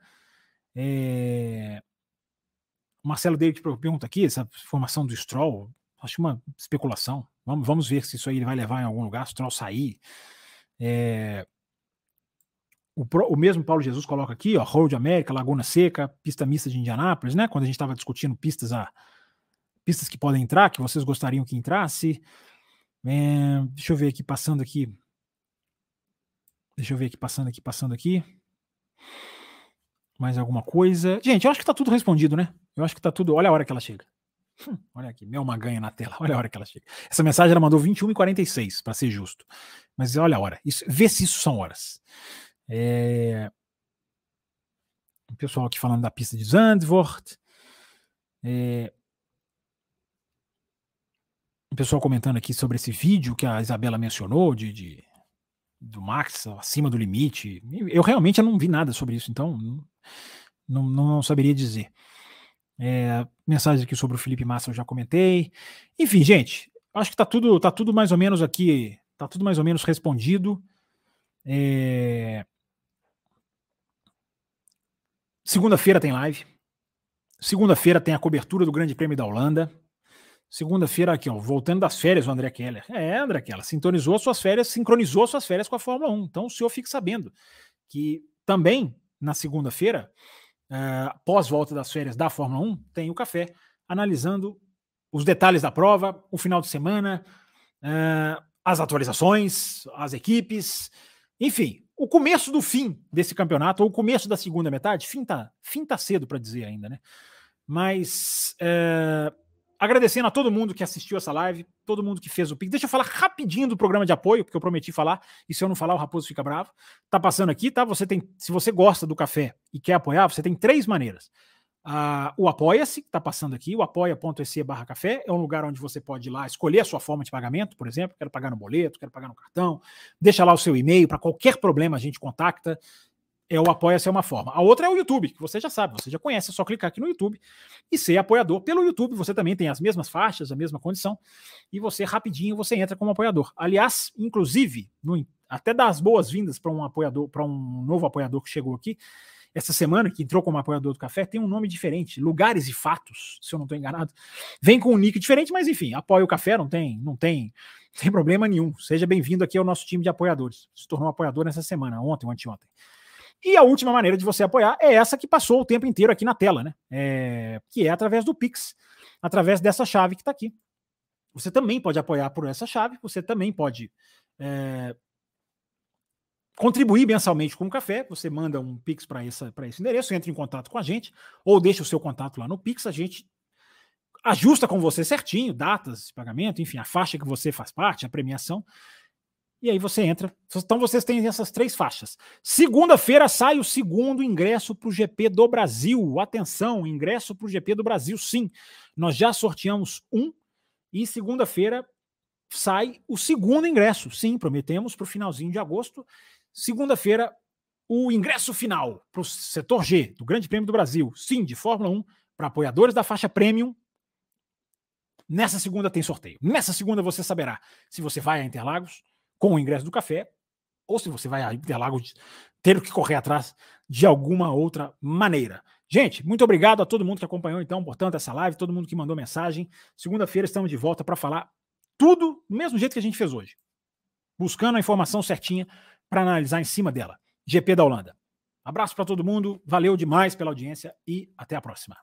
É... O Marcelo David pergunta aqui, essa formação do Stroll, acho uma especulação. Vamos, vamos ver se isso aí ele vai levar em algum lugar, Stroll sair. É... O, pro, o, mesmo Paulo Jesus coloca aqui, ó, Road América, Laguna Seca, pista mista de Indianápolis, né? Quando a gente estava discutindo pistas a pistas que podem entrar, que vocês gostariam que entrasse. É, deixa eu ver aqui, passando aqui. Deixa eu ver aqui, passando aqui, passando aqui. Mais alguma coisa? Gente, eu acho que tá tudo respondido, né? Eu acho que tá tudo. Olha a hora que ela chega. Hum, olha aqui, Mel Maganha na tela. Olha a hora que ela chega. Essa mensagem ela mandou 21 e 46 para ser justo. Mas olha a hora. Isso, vê se isso são horas. É... O pessoal aqui falando da pista de Zandvoort. É... O pessoal comentando aqui sobre esse vídeo que a Isabela mencionou de, de do Max acima do limite. Eu realmente não vi nada sobre isso, então não, não, não saberia dizer. É, mensagem aqui sobre o Felipe Massa eu já comentei. Enfim, gente, acho que tá tudo, tá tudo mais ou menos aqui, tá tudo mais ou menos respondido. É... Segunda-feira tem live. Segunda-feira tem a cobertura do Grande Prêmio da Holanda. Segunda-feira aqui, ó, voltando das férias, o André Keller. É, André Keller, sintonizou suas férias, sincronizou suas férias com a Fórmula 1. Então o senhor fique sabendo que também na segunda-feira, uh, pós-volta das férias da Fórmula 1, tem o café analisando os detalhes da prova, o final de semana, uh, as atualizações, as equipes, enfim, o começo do fim desse campeonato, ou o começo da segunda metade, fim tá, fim tá cedo para dizer ainda, né? Mas uh, agradecendo a todo mundo que assistiu essa live, todo mundo que fez o Pix. Deixa eu falar rapidinho do programa de apoio, porque eu prometi falar, e se eu não falar, o Raposo fica bravo. Tá passando aqui, tá? Você tem, se você gosta do café e quer apoiar, você tem três maneiras. Uh, o Apoia-se, que está passando aqui, o apoia.se barra café, é um lugar onde você pode ir lá escolher a sua forma de pagamento, por exemplo, quero pagar no boleto, quero pagar no cartão, deixa lá o seu e-mail, para qualquer problema a gente contacta, é o Apoia-se é uma forma. A outra é o YouTube, que você já sabe, você já conhece, é só clicar aqui no YouTube e ser apoiador. Pelo YouTube você também tem as mesmas faixas, a mesma condição, e você rapidinho você entra como apoiador. Aliás, inclusive, no, até dar as boas-vindas para um apoiador, para um novo apoiador que chegou aqui essa semana, que entrou como apoiador do café, tem um nome diferente, Lugares e Fatos, se eu não estou enganado. Vem com um nick diferente, mas enfim, apoia o café, não tem, não tem, tem problema nenhum. Seja bem-vindo aqui ao nosso time de apoiadores. Se tornou um apoiador nessa semana, ontem ou anteontem. E a última maneira de você apoiar é essa que passou o tempo inteiro aqui na tela, né? É, que é através do Pix, através dessa chave que está aqui. Você também pode apoiar por essa chave, você também pode é, contribuir mensalmente com o café, você manda um Pix para esse endereço, entra em contato com a gente, ou deixa o seu contato lá no Pix, a gente ajusta com você certinho, datas de pagamento, enfim, a faixa que você faz parte, a premiação. E aí você entra. Então vocês têm essas três faixas. Segunda-feira sai o segundo ingresso para o GP do Brasil. Atenção, ingresso para o GP do Brasil, sim. Nós já sorteamos um e segunda-feira sai o segundo ingresso. Sim, prometemos para o finalzinho de agosto. Segunda-feira, o ingresso final para o setor G do Grande Prêmio do Brasil. Sim, de Fórmula 1, para apoiadores da faixa Premium. Nessa segunda tem sorteio. Nessa segunda você saberá se você vai a Interlagos com o ingresso do café, ou se você vai a Interlagos ter que correr atrás de alguma outra maneira. Gente, muito obrigado a todo mundo que acompanhou, então, portanto, essa live, todo mundo que mandou mensagem. Segunda-feira estamos de volta para falar tudo do mesmo jeito que a gente fez hoje. Buscando a informação certinha para analisar em cima dela. GP da Holanda. Abraço para todo mundo, valeu demais pela audiência e até a próxima.